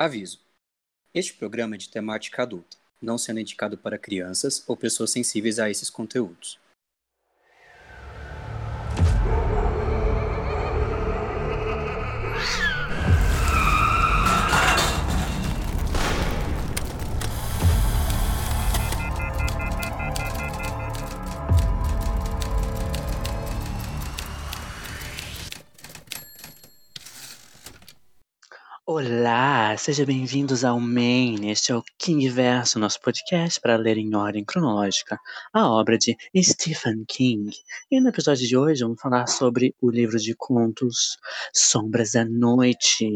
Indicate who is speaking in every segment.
Speaker 1: Aviso: Este programa é de temática adulta, não sendo indicado para crianças ou pessoas sensíveis a esses conteúdos.
Speaker 2: Olá, sejam bem-vindos ao Main. Este é o King Verso, nosso podcast para ler em ordem cronológica a obra de Stephen King. E no episódio de hoje vamos falar sobre o livro de contos Sombras da Noite.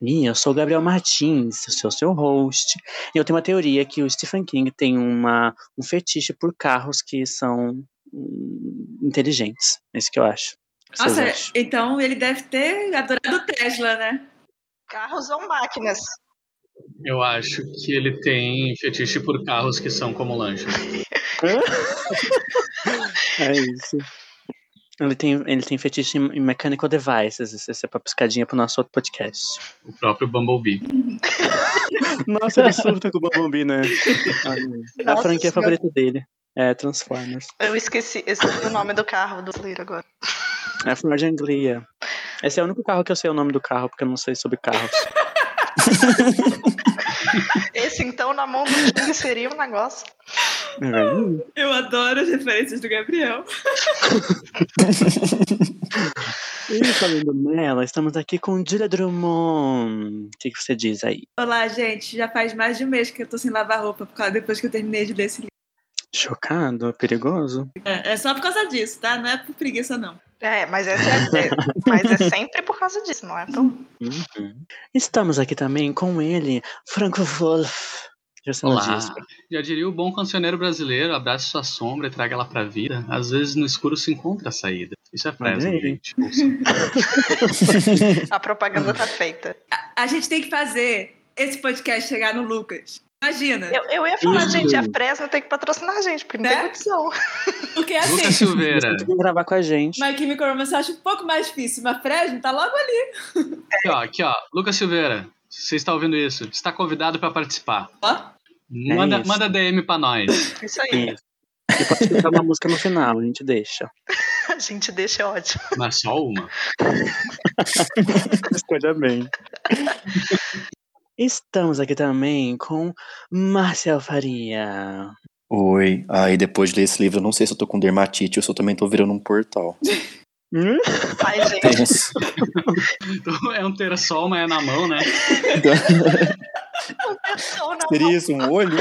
Speaker 2: E eu sou o Gabriel Martins, eu sou seu host. E eu tenho uma teoria que o Stephen King tem uma, um fetiche por carros que são hum, inteligentes. É isso que eu acho.
Speaker 3: Nossa, então ele deve ter adorado o Tesla, né?
Speaker 4: Carros ou máquinas?
Speaker 5: Eu acho que ele tem fetiche por carros que são como lanchas.
Speaker 2: é isso. Ele tem, ele tem fetiche em mechanical devices. Essa é pra piscadinha pro nosso outro podcast.
Speaker 5: O próprio Bumblebee.
Speaker 2: Nossa, ele surta com o Bumblebee, né? a franquia favorita dele. É Transformers.
Speaker 4: Eu esqueci, esqueci o nome do carro do Slayer agora.
Speaker 2: É Ford Anglia. Esse é o único carro que eu sei o nome do carro, porque eu não sei sobre carros.
Speaker 4: Esse, então, na mão do King seria um negócio.
Speaker 3: Eu adoro as referências do Gabriel.
Speaker 2: e falando nela, estamos aqui com Julia Drummond. O que, que você diz aí?
Speaker 3: Olá, gente. Já faz mais de um mês que eu tô sem lavar roupa, depois que eu terminei de ler esse livro.
Speaker 2: Chocado? Perigoso?
Speaker 3: É, é só por causa disso, tá? Não é por preguiça, não.
Speaker 4: É, mas é, é, mas é sempre por causa disso, não é? Então...
Speaker 2: Uhum. Estamos aqui também com ele, Franco Wolf.
Speaker 5: Olá. Já diria o bom cancioneiro brasileiro, abrace sua sombra e traga ela pra vida. Às vezes no escuro se encontra a saída. Isso é fresa, gente.
Speaker 4: a propaganda tá feita.
Speaker 3: A, a gente tem que fazer esse podcast chegar no Lucas. Imagina.
Speaker 4: Eu, eu ia falar, Isso. gente, a Fresno tem que patrocinar a gente, porque não né? tem opção.
Speaker 3: Porque assim.
Speaker 5: Lucas Silveira.
Speaker 2: Tem que gravar com a gente.
Speaker 3: My Chemical Romance eu acho um pouco mais difícil, mas Fresno tá logo ali.
Speaker 5: Aqui, ó, aqui, ó. Lucas Silveira, você está ouvindo isso? Está convidado para participar.
Speaker 3: Ó.
Speaker 5: Manda, é manda DM pra nós.
Speaker 4: Isso aí.
Speaker 2: E pode cantar uma música no final, a gente deixa.
Speaker 4: a gente deixa, é ótimo.
Speaker 5: Mas só uma.
Speaker 2: Escolha bem. Estamos aqui também com Marcel Faria.
Speaker 1: Oi. Aí ah, depois de ler esse livro, eu não sei se eu tô com dermatite ou se eu também tô virando um portal.
Speaker 4: Hum? Ai, gente.
Speaker 5: Então, é um terassol, mas é na mão, né?
Speaker 1: Seria isso, um olho?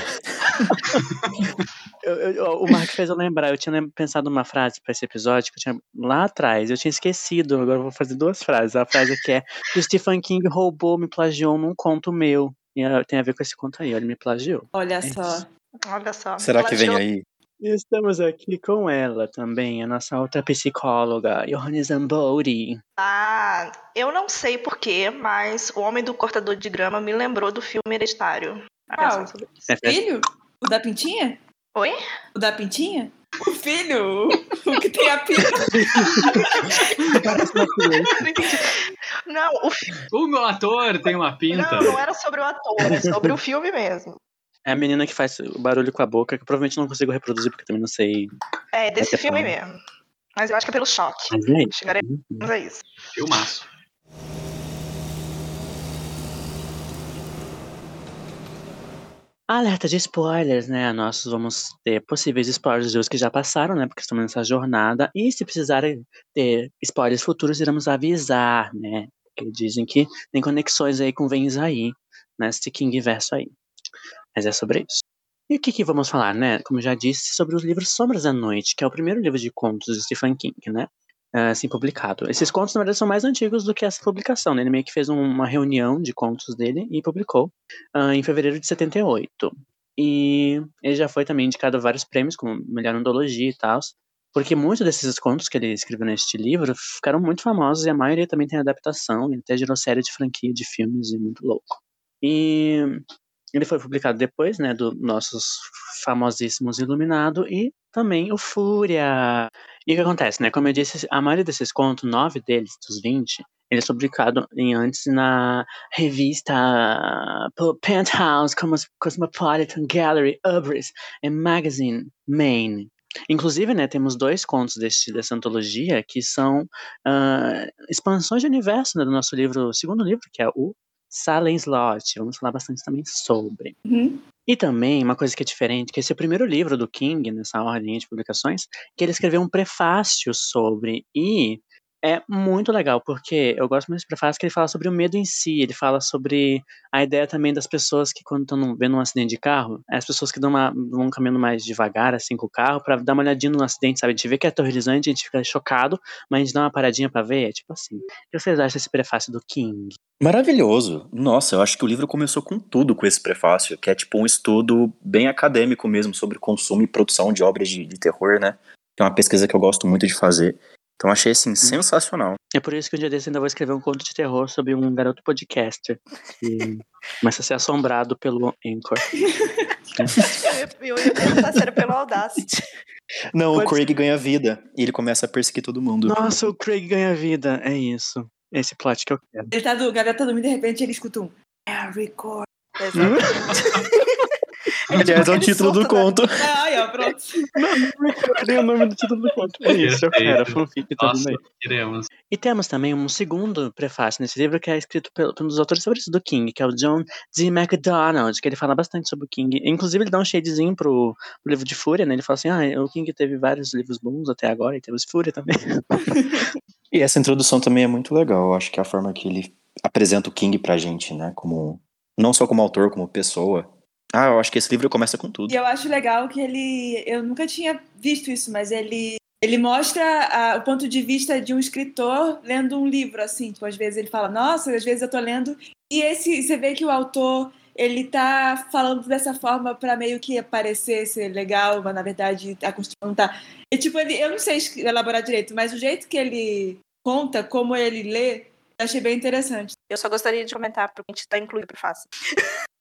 Speaker 2: Eu, eu, o Mark fez eu lembrar, eu tinha pensado numa frase para esse episódio que eu tinha lá atrás, eu tinha esquecido, agora eu vou fazer duas frases. A frase aqui é que o Stephen King roubou, me plagiou num conto meu. E tem a ver com esse conto aí, ele me plagiou.
Speaker 3: Olha é só.
Speaker 4: Olha só.
Speaker 1: Será que vem aí?
Speaker 2: Estamos aqui com ela também, a nossa outra psicóloga, Johanna Zambori.
Speaker 4: Ah, eu não sei porquê, mas o Homem do Cortador de Grama me lembrou do filme Hereditário.
Speaker 3: Ah, é filho? O da Pintinha?
Speaker 4: Oi?
Speaker 3: O da Pintinha? O filho! o que tem a pinta.
Speaker 4: não, o
Speaker 5: O meu ator tem uma pinta.
Speaker 4: Não, não era sobre o ator, é sobre o filme mesmo.
Speaker 2: É a menina que faz o barulho com a boca, que provavelmente não consigo reproduzir, porque também não sei.
Speaker 4: É, desse filme mesmo. Mas eu acho que é pelo choque.
Speaker 2: Mas é isso.
Speaker 4: Chegaremos a isso.
Speaker 5: Filmaço.
Speaker 2: Alerta de spoilers, né? Nós vamos ter possíveis spoilers de os que já passaram, né? Porque estamos nessa jornada. E se precisarem ter spoilers futuros, iremos avisar, né? Porque dizem que tem conexões aí com Vens aí, nesse King verso aí. Mas é sobre isso. E o que, que vamos falar, né? Como já disse, sobre os livros Sombras da Noite, que é o primeiro livro de contos de Stephen King, né? Assim, publicado. Esses contos, na verdade, são mais antigos do que essa publicação, né? Ele meio que fez um, uma reunião de contos dele e publicou uh, em fevereiro de 78. E ele já foi também indicado a vários prêmios, como melhor antologia e tal, porque muitos desses contos que ele escreveu neste livro ficaram muito famosos e a maioria também tem adaptação, e até gerou série de franquia de filmes e muito louco. E Ele foi publicado depois, né, do nossos famosíssimos Iluminado e também o Fúria. E o que acontece, né? Como eu disse, a maioria desses contos, nove deles, dos 20, ele é publicado em antes na revista Penthouse, Cosmopolitan Gallery, Ubris e Magazine Maine. Inclusive, né, temos dois contos desse, dessa antologia que são uh, expansões de universo né, do nosso livro, segundo livro, que é o Salem Slot. Vamos falar bastante também sobre.
Speaker 3: Uhum.
Speaker 2: E também, uma coisa que é diferente, que esse é o primeiro livro do King, nessa ordem de publicações, que ele escreveu um prefácio sobre. E é muito legal, porque eu gosto muito desse prefácio que ele fala sobre o medo em si, ele fala sobre a ideia também das pessoas que quando estão vendo um acidente de carro, é as pessoas que dão uma, vão caminhando mais devagar, assim, com o carro, para dar uma olhadinha no acidente, sabe? A gente vê que é aterrorizante, a gente fica chocado, mas a gente dá uma paradinha para ver, é tipo assim. O que vocês acham desse prefácio do King?
Speaker 1: Maravilhoso. Nossa, eu acho que o livro começou com tudo com esse prefácio, que é tipo um estudo bem acadêmico mesmo sobre consumo e produção de obras de, de terror, né? Que é uma pesquisa que eu gosto muito de fazer. Então achei assim sensacional.
Speaker 2: É por isso que um dia desse ainda vou escrever um conto de terror sobre um garoto podcaster que começa a ser assombrado pelo Anchor.
Speaker 4: eu ia perguntar se era pelo Audacity.
Speaker 1: Não,
Speaker 2: Pode
Speaker 1: o Craig ganha vida e ele começa a perseguir todo mundo.
Speaker 2: Nossa, o Craig ganha vida. É isso. Esse plot que eu quero.
Speaker 3: Ele tá do, o garoto tá dormindo e de repente ele escuta um Harry Core.
Speaker 1: Aliás, é o título do conto.
Speaker 3: Ai, ó, pronto.
Speaker 2: Cadê o nome do título do conto? É isso, eu quero. Fanfic tudo
Speaker 5: Nossa, queremos.
Speaker 2: E temos também um segundo prefácio nesse livro que é escrito pelo, por um dos autores favoritos do King, que é o John D. MacDonald, que ele fala bastante sobre o King. Inclusive, ele dá um shadezinho pro, pro livro de Fúria, né? Ele fala assim: ah, o King teve vários livros bons até agora, e temos Fúria também.
Speaker 1: E essa introdução também é muito legal. Eu acho que é a forma que ele apresenta o King pra gente, né? Como não só como autor, como pessoa. Ah, eu acho que esse livro começa com tudo.
Speaker 3: E eu acho legal que ele. Eu nunca tinha visto isso, mas ele. Ele mostra a- o ponto de vista de um escritor lendo um livro, assim. Tipo, às vezes ele fala, nossa, às vezes eu tô lendo. E esse, você vê que o autor, ele tá falando dessa forma pra meio que parecer ser legal, mas na verdade a construção não tá. E tipo, ele, eu não sei elaborar direito, mas o jeito que ele conta, como ele lê, eu achei bem interessante.
Speaker 4: Eu só gostaria de comentar porque a gente tá incluído pro fácil.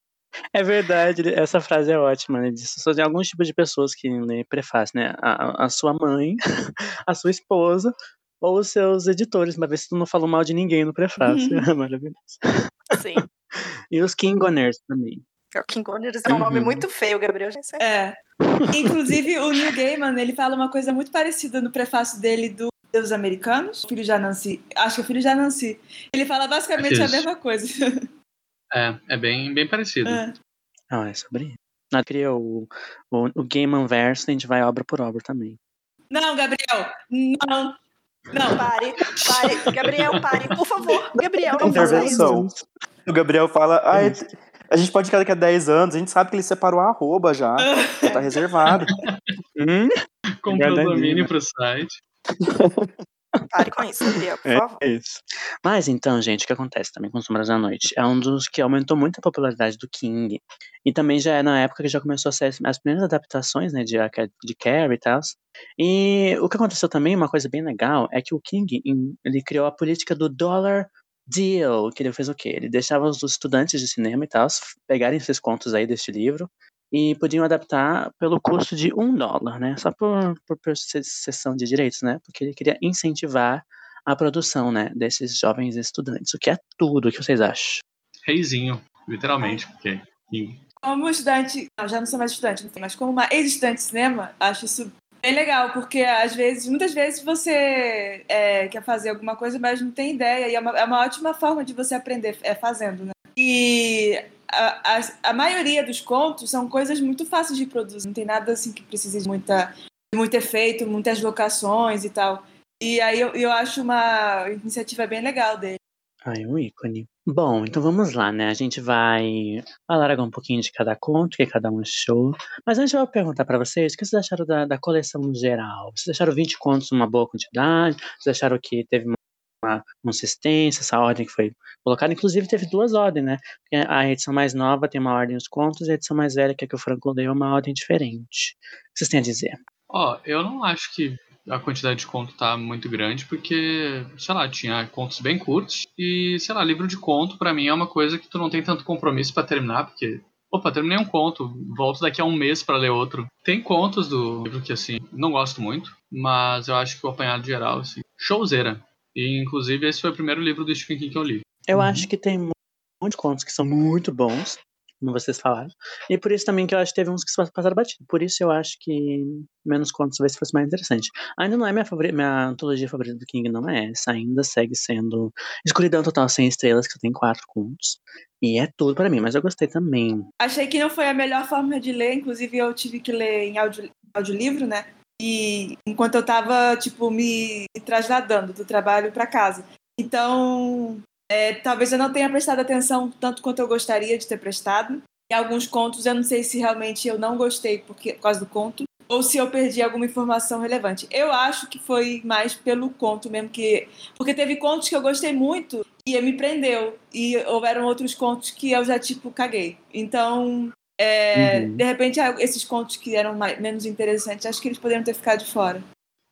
Speaker 2: É verdade, essa frase é ótima, né? Tem alguns tipos de pessoas que lê prefácio, né? A, a sua mãe, a sua esposa ou os seus editores, pra ver se tu não falou mal de ninguém no prefácio. É maravilhoso.
Speaker 4: Sim.
Speaker 2: E os Kingoners também.
Speaker 4: O King Owners é um nome
Speaker 1: Uhum.
Speaker 4: muito feio, Gabriel. Já sei.
Speaker 3: É. Inclusive, o Neil Gaiman, ele fala uma coisa muito parecida no prefácio dele do Deus Americanos, o filho de Anansi. Acho que é o filho de Anansi. Ele fala basicamente a
Speaker 5: Isso.
Speaker 3: mesma coisa.
Speaker 5: É, é bem, bem parecido.
Speaker 3: É.
Speaker 2: Ah, é sobre isso. Nós cria o, o, o Gaiman Verso, a gente vai obra por obra também.
Speaker 3: Não, Gabriel, não. Não,
Speaker 4: Pare, pare. Gabriel, pare, por favor. Gabriel, não faça isso.
Speaker 1: Intervenção. O Gabriel fala, ah, a gente pode ficar daqui a 10 anos, a gente sabe que ele separou a arroba já, tá reservado.
Speaker 2: Hum?
Speaker 5: Comprou
Speaker 2: Verdade,
Speaker 5: domínio pro site.
Speaker 4: Pare com isso, Gabriel, por
Speaker 2: É,
Speaker 4: favor.
Speaker 2: é isso. Mas então, gente, o que acontece também com Sombras da Noite? É um dos que aumentou muito a popularidade do King. E também já é na época que já começou a ser as- as primeiras adaptações, né, de, de Carrie e tal. E o que aconteceu também, uma coisa bem legal, é que o King, ele criou a política do dollar deal, que ele fez o quê? Ele deixava os estudantes de cinema e tal pegarem esses contos aí deste livro e podiam adaptar pelo custo de um dólar, né? Só por, por, por cessão de direitos, né? Porque ele queria incentivar a produção, né, desses jovens estudantes, o que é tudo, o que vocês acham?
Speaker 5: Reizinho, literalmente, porque.
Speaker 3: Como estudante, não, já não sou mais estudante, enfim, mas como uma ex-estudante de cinema, acho isso bem legal, porque às vezes, muitas vezes você é, quer fazer alguma coisa, mas não tem ideia, e é uma, é uma ótima forma de você aprender, é fazendo, né? E a, a, maioria dos contos são coisas muito fáceis de produzir, não tem nada assim que precise de muita, de muito efeito, muitas locações e tal. E aí eu, eu acho uma iniciativa bem legal dele.
Speaker 2: Ai, um ícone. Bom, então vamos lá, né? A gente vai falar agora um pouquinho de cada conto, que cada um achou. Mas antes eu vou perguntar pra vocês, o que vocês acharam da, da coleção no geral? Vocês acharam 20 contos uma boa quantidade? Vocês acharam que teve uma, uma consistência, essa ordem que foi colocada? Inclusive teve duas ordens, né? A edição mais nova tem uma ordem dos contos, e a edição mais velha, que é que o Franco deu, é uma ordem diferente. O que vocês têm a dizer?
Speaker 5: Ó, eu não acho que a quantidade de conto tá muito grande, porque, sei lá, tinha contos bem curtos. E, sei lá, livro de conto, pra mim, é uma coisa que tu não tem tanto compromisso pra terminar, porque Opa, terminei um conto, volto daqui a um mês para ler outro. Tem contos do livro que, assim, não gosto muito, mas eu acho que o apanhado geral, assim, showzeira. E, inclusive, esse foi o primeiro livro do Stephen King que eu li.
Speaker 2: Eu uhum. acho que tem muitos contos que são muito bons, como vocês falaram. E por isso também que eu acho que teve uns que passaram batido. Por isso eu acho que menos contos talvez fosse mais interessante. Ainda não é minha, favorita, minha antologia favorita do King, não é essa. Ainda segue sendo Escuridão Total Sem Estrelas, que tem quatro contos. E é tudo para mim, mas eu gostei também.
Speaker 3: Achei que não foi a melhor forma de ler, inclusive eu tive que ler em audio, audiolivro, né? E enquanto eu tava, tipo, me trasladando do trabalho para casa. Então, é, talvez eu não tenha prestado atenção tanto quanto eu gostaria de ter prestado. Em alguns contos eu não sei se realmente eu não gostei porque, por causa do conto ou se eu perdi alguma informação relevante. Eu acho que foi mais pelo conto mesmo que porque teve contos que eu gostei muito e me prendeu e houveram outros contos que eu já tipo caguei. Então é, uhum. de repente esses contos que eram mais, menos interessantes acho que eles poderiam ter ficado de fora.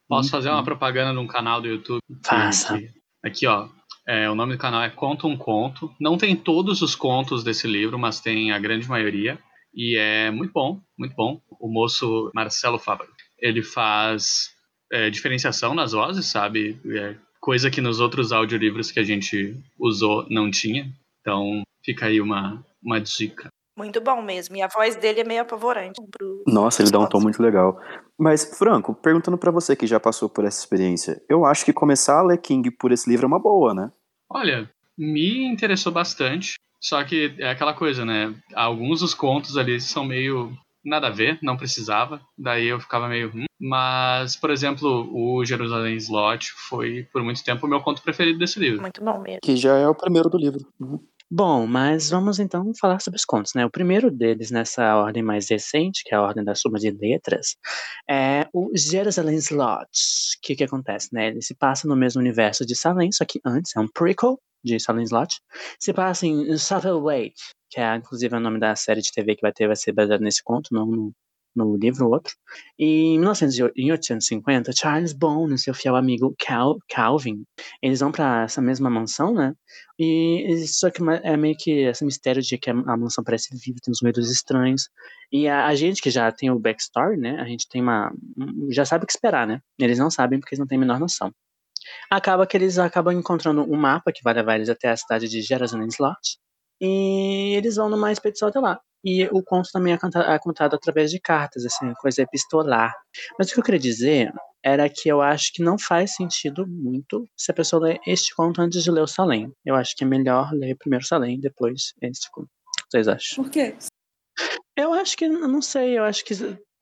Speaker 5: Posso fazer uma propaganda num canal do YouTube?
Speaker 2: Faça.
Speaker 5: Aqui, ó. É, o nome do canal é Conta um Conto. Não tem todos os contos desse livro, mas tem a grande maioria. E é muito bom, muito bom. O moço Marcelo Fábio, ele faz é, diferenciação nas vozes, sabe? É, coisa que nos outros audiolivros que a gente usou não tinha. Então fica aí uma, uma dica.
Speaker 4: Muito bom mesmo. E a voz dele é meio apavorante.
Speaker 1: Nossa, ele dá um tom muito legal. Mas, Franco, perguntando para você que já passou por essa experiência, eu acho que começar a ler King por esse livro é uma boa, né?
Speaker 5: Olha, me interessou bastante. Só que é aquela coisa, né? Alguns dos contos ali são meio nada a ver, não precisava. Daí eu ficava meio. Hum. Mas, por exemplo, o Jerusalém Slot foi por muito tempo o meu conto preferido desse livro.
Speaker 4: Muito bom mesmo.
Speaker 1: Que já é o primeiro do livro. Uhum.
Speaker 2: Bom, mas vamos então falar sobre os contos, né? O primeiro deles, nessa ordem mais recente, que é a ordem da soma de letras, é o Jerusalem Slot. O que que acontece, né? Ele se passa no mesmo universo de Salem, só que antes é um prequel de Salem Slot. Se passa em Satellite, que é inclusive o nome da série de TV que vai ter, vai ser baseado nesse conto, não no no livro outro. E em 1850, Charles Bone e seu fiel amigo Cal, Calvin, eles vão para essa mesma mansão, né? E só que é meio que esse mistério de que a, mansão parece viva, tem uns ruídos estranhos. E a, a, gente que já tem o backstory, né? A gente tem uma já sabe o que esperar, né? Eles não sabem porque eles não têm a menor noção. Acaba que eles acabam encontrando um mapa que vai levar eles até a cidade de Jerusalem Slot. E eles vão numa expedição até lá. E o conto também é, é contado através de cartas, assim, coisa epistolar. Mas o que eu queria dizer era que eu acho que não faz sentido muito se a pessoa ler este conto antes de ler o Salem. Eu acho que é melhor ler primeiro o Salem, depois este conto. Vocês acham?
Speaker 3: Por quê?
Speaker 2: Eu acho que, não sei, eu acho que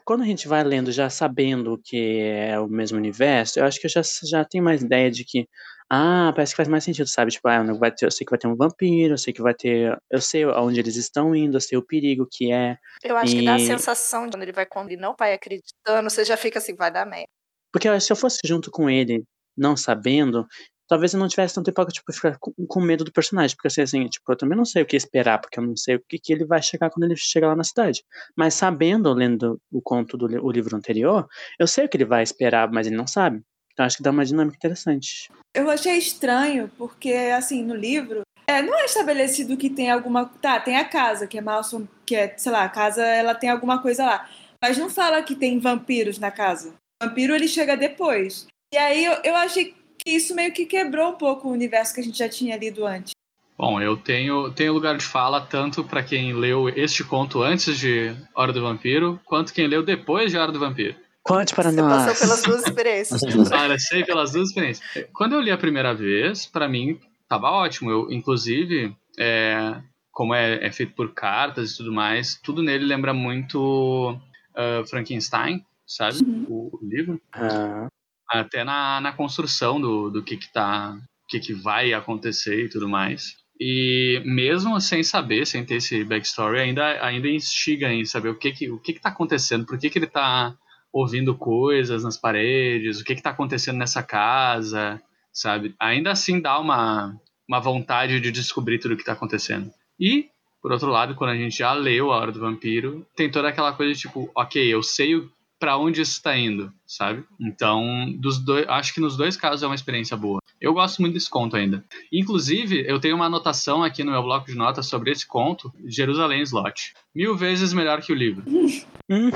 Speaker 2: quando a gente vai lendo já sabendo que é o mesmo universo, eu acho que eu já, já tenho mais ideia de que ah, parece que faz mais sentido, sabe? Tipo, ah, vai ter, eu sei que vai ter um vampiro, eu sei que vai ter. Eu sei aonde eles estão indo, eu sei o perigo que é.
Speaker 4: Eu acho e... que dá a sensação de quando ele vai quando ele não vai acreditando, você já fica assim, vai dar merda.
Speaker 2: Porque se eu fosse junto com ele, não sabendo, talvez eu não tivesse tanto tempo tipo, ficar com, com, medo do personagem. Porque assim, assim, tipo, eu também não sei o que esperar, porque eu não sei o que, que ele vai chegar quando ele chegar lá na cidade. Mas sabendo, lendo o conto do o livro anterior, eu sei o que ele vai esperar, mas ele não sabe. Então acho que dá uma dinâmica interessante.
Speaker 3: Eu achei estranho, porque, assim, no livro, é, não é estabelecido que tem alguma. Tá, tem a casa, que é Malson, que é, sei lá, a casa ela tem alguma coisa lá. Mas não fala que tem vampiros na casa. O vampiro ele chega depois. E aí eu, eu achei que isso meio que quebrou um pouco o universo que a gente já tinha lido antes.
Speaker 5: Bom, eu tenho, tenho lugar de fala tanto para quem leu este conto antes de Hora do Vampiro, quanto quem leu depois de Hora do Vampiro.
Speaker 2: Conte para
Speaker 4: Você
Speaker 2: nós.
Speaker 4: passou pelas duas experiências.
Speaker 5: Cara, sei pelas duas experiências. Quando eu li a primeira vez, para mim tava ótimo. Eu, inclusive, é, como é, é, feito por cartas e tudo mais, tudo nele lembra muito uh, Frankenstein, sabe? Uhum. O, o, livro.
Speaker 2: Uhum.
Speaker 5: Até na, na construção do, do que que tá, que que vai acontecer e tudo mais. E mesmo sem saber, sem ter esse backstory, ainda, ainda instiga em saber o que que, o que que tá acontecendo, por que que ele tá ouvindo coisas nas paredes, o que está acontecendo nessa casa, sabe? Ainda assim dá uma, uma vontade de descobrir tudo o que está acontecendo. E, por outro lado, quando a gente já leu A Hora do Vampiro, tem toda aquela coisa de tipo, ok, eu sei para onde isso está indo, sabe? Então, dos dois, acho que nos dois casos é uma experiência boa. Eu gosto muito desse conto ainda. Inclusive, eu tenho uma anotação aqui no meu bloco de notas sobre esse conto, Jerusalém Slot. Mil vezes melhor que o livro.
Speaker 4: Sim,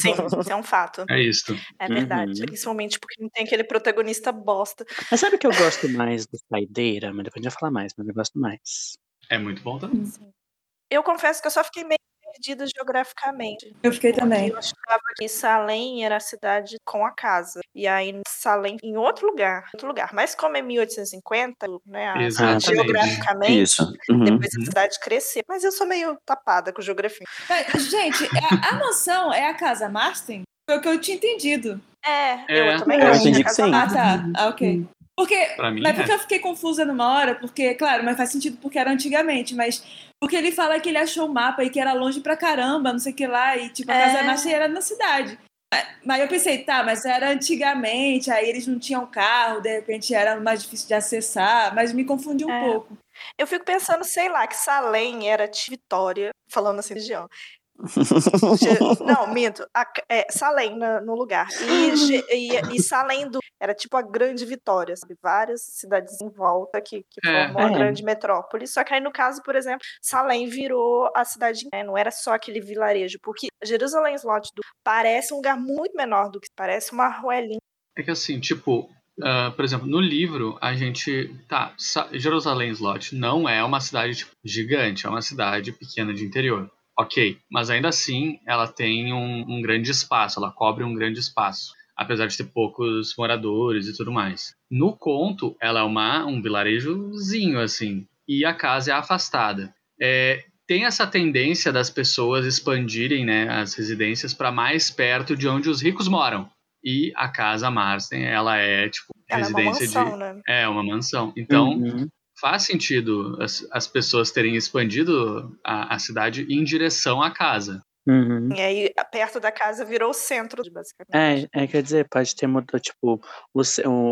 Speaker 4: sim, isso é um fato.
Speaker 5: É isso.
Speaker 4: É verdade.
Speaker 2: Uhum.
Speaker 4: Principalmente porque não tem aquele protagonista bosta.
Speaker 2: Mas sabe que eu gosto mais do Saideira? Mas depois a gente vai falar mais, mas eu gosto mais.
Speaker 5: É muito bom também.
Speaker 4: Eu confesso que eu só fiquei meio perdida geograficamente.
Speaker 3: Eu fiquei também.
Speaker 4: Eu achava que Salem era a cidade com a casa. E aí Salem em outro lugar. Outro lugar. Mas como é 1850, né? a-. Geograficamente,
Speaker 1: Isso. Uhum.
Speaker 4: depois a cidade cresceu. Mas eu sou meio tapada com geografia.
Speaker 3: Mas, gente, a, a mansão é a casa Marston? Foi o que eu tinha entendido.
Speaker 4: É,
Speaker 5: É,
Speaker 4: eu também
Speaker 1: eu
Speaker 4: acho
Speaker 1: entendi
Speaker 4: a
Speaker 1: que sim.
Speaker 3: Ah, tá. Ah, ok. Porque,
Speaker 5: mim,
Speaker 3: mas
Speaker 5: é.
Speaker 3: porque eu fiquei confusa numa hora, porque, claro, mas faz sentido porque era antigamente, mas porque ele fala que ele achou o mapa e que era longe pra caramba, não sei o que lá, e tipo, a
Speaker 4: É.
Speaker 3: casa Marston era na cidade. Mas- Mas eu pensei, tá, mas era antigamente, aí eles não tinham carro, de repente era mais difícil de acessar, mas me confundi um
Speaker 4: É.
Speaker 3: pouco.
Speaker 4: Eu fico pensando, sei lá, que Salem era de Vitória, falando assim, região. Não, minto. A- é, Salem na- no lugar. E, e, e Salem do, era tipo a grande Vitória, sabe? Várias cidades em volta que, que
Speaker 5: É.
Speaker 4: formam a
Speaker 2: É.
Speaker 4: grande metrópole. Só que aí, no caso, por exemplo, Salem virou a cidade, né? não era só aquele vilarejo, porque Jerusalém Slot do, parece um lugar muito menor do que parece uma ruelinha.
Speaker 5: É que assim, tipo, ah, por exemplo, no livro a gente. Tá, Sa- Jerusalém Slot não é uma cidade tipo, gigante, é uma cidade pequena de interior. Ok, mas ainda assim ela tem um, um grande espaço, ela cobre um grande espaço, apesar de ter poucos moradores e tudo mais. No conto, ela é uma, um vilarejozinho, assim, e a casa é afastada. É, tem essa tendência das pessoas expandirem né, as residências para mais perto de onde os ricos moram. E a casa Marsden, ela é tipo
Speaker 4: Ela é uma
Speaker 5: residência
Speaker 4: mansão,
Speaker 5: de
Speaker 4: né?
Speaker 5: é uma mansão. Então
Speaker 2: Uhum.
Speaker 5: Faz sentido as, as pessoas terem expandido a, a cidade em direção à casa.
Speaker 2: Uhum.
Speaker 4: E aí, perto da casa virou o centro, basicamente.
Speaker 2: É, é, quer dizer, pode ter mudado, tipo, o,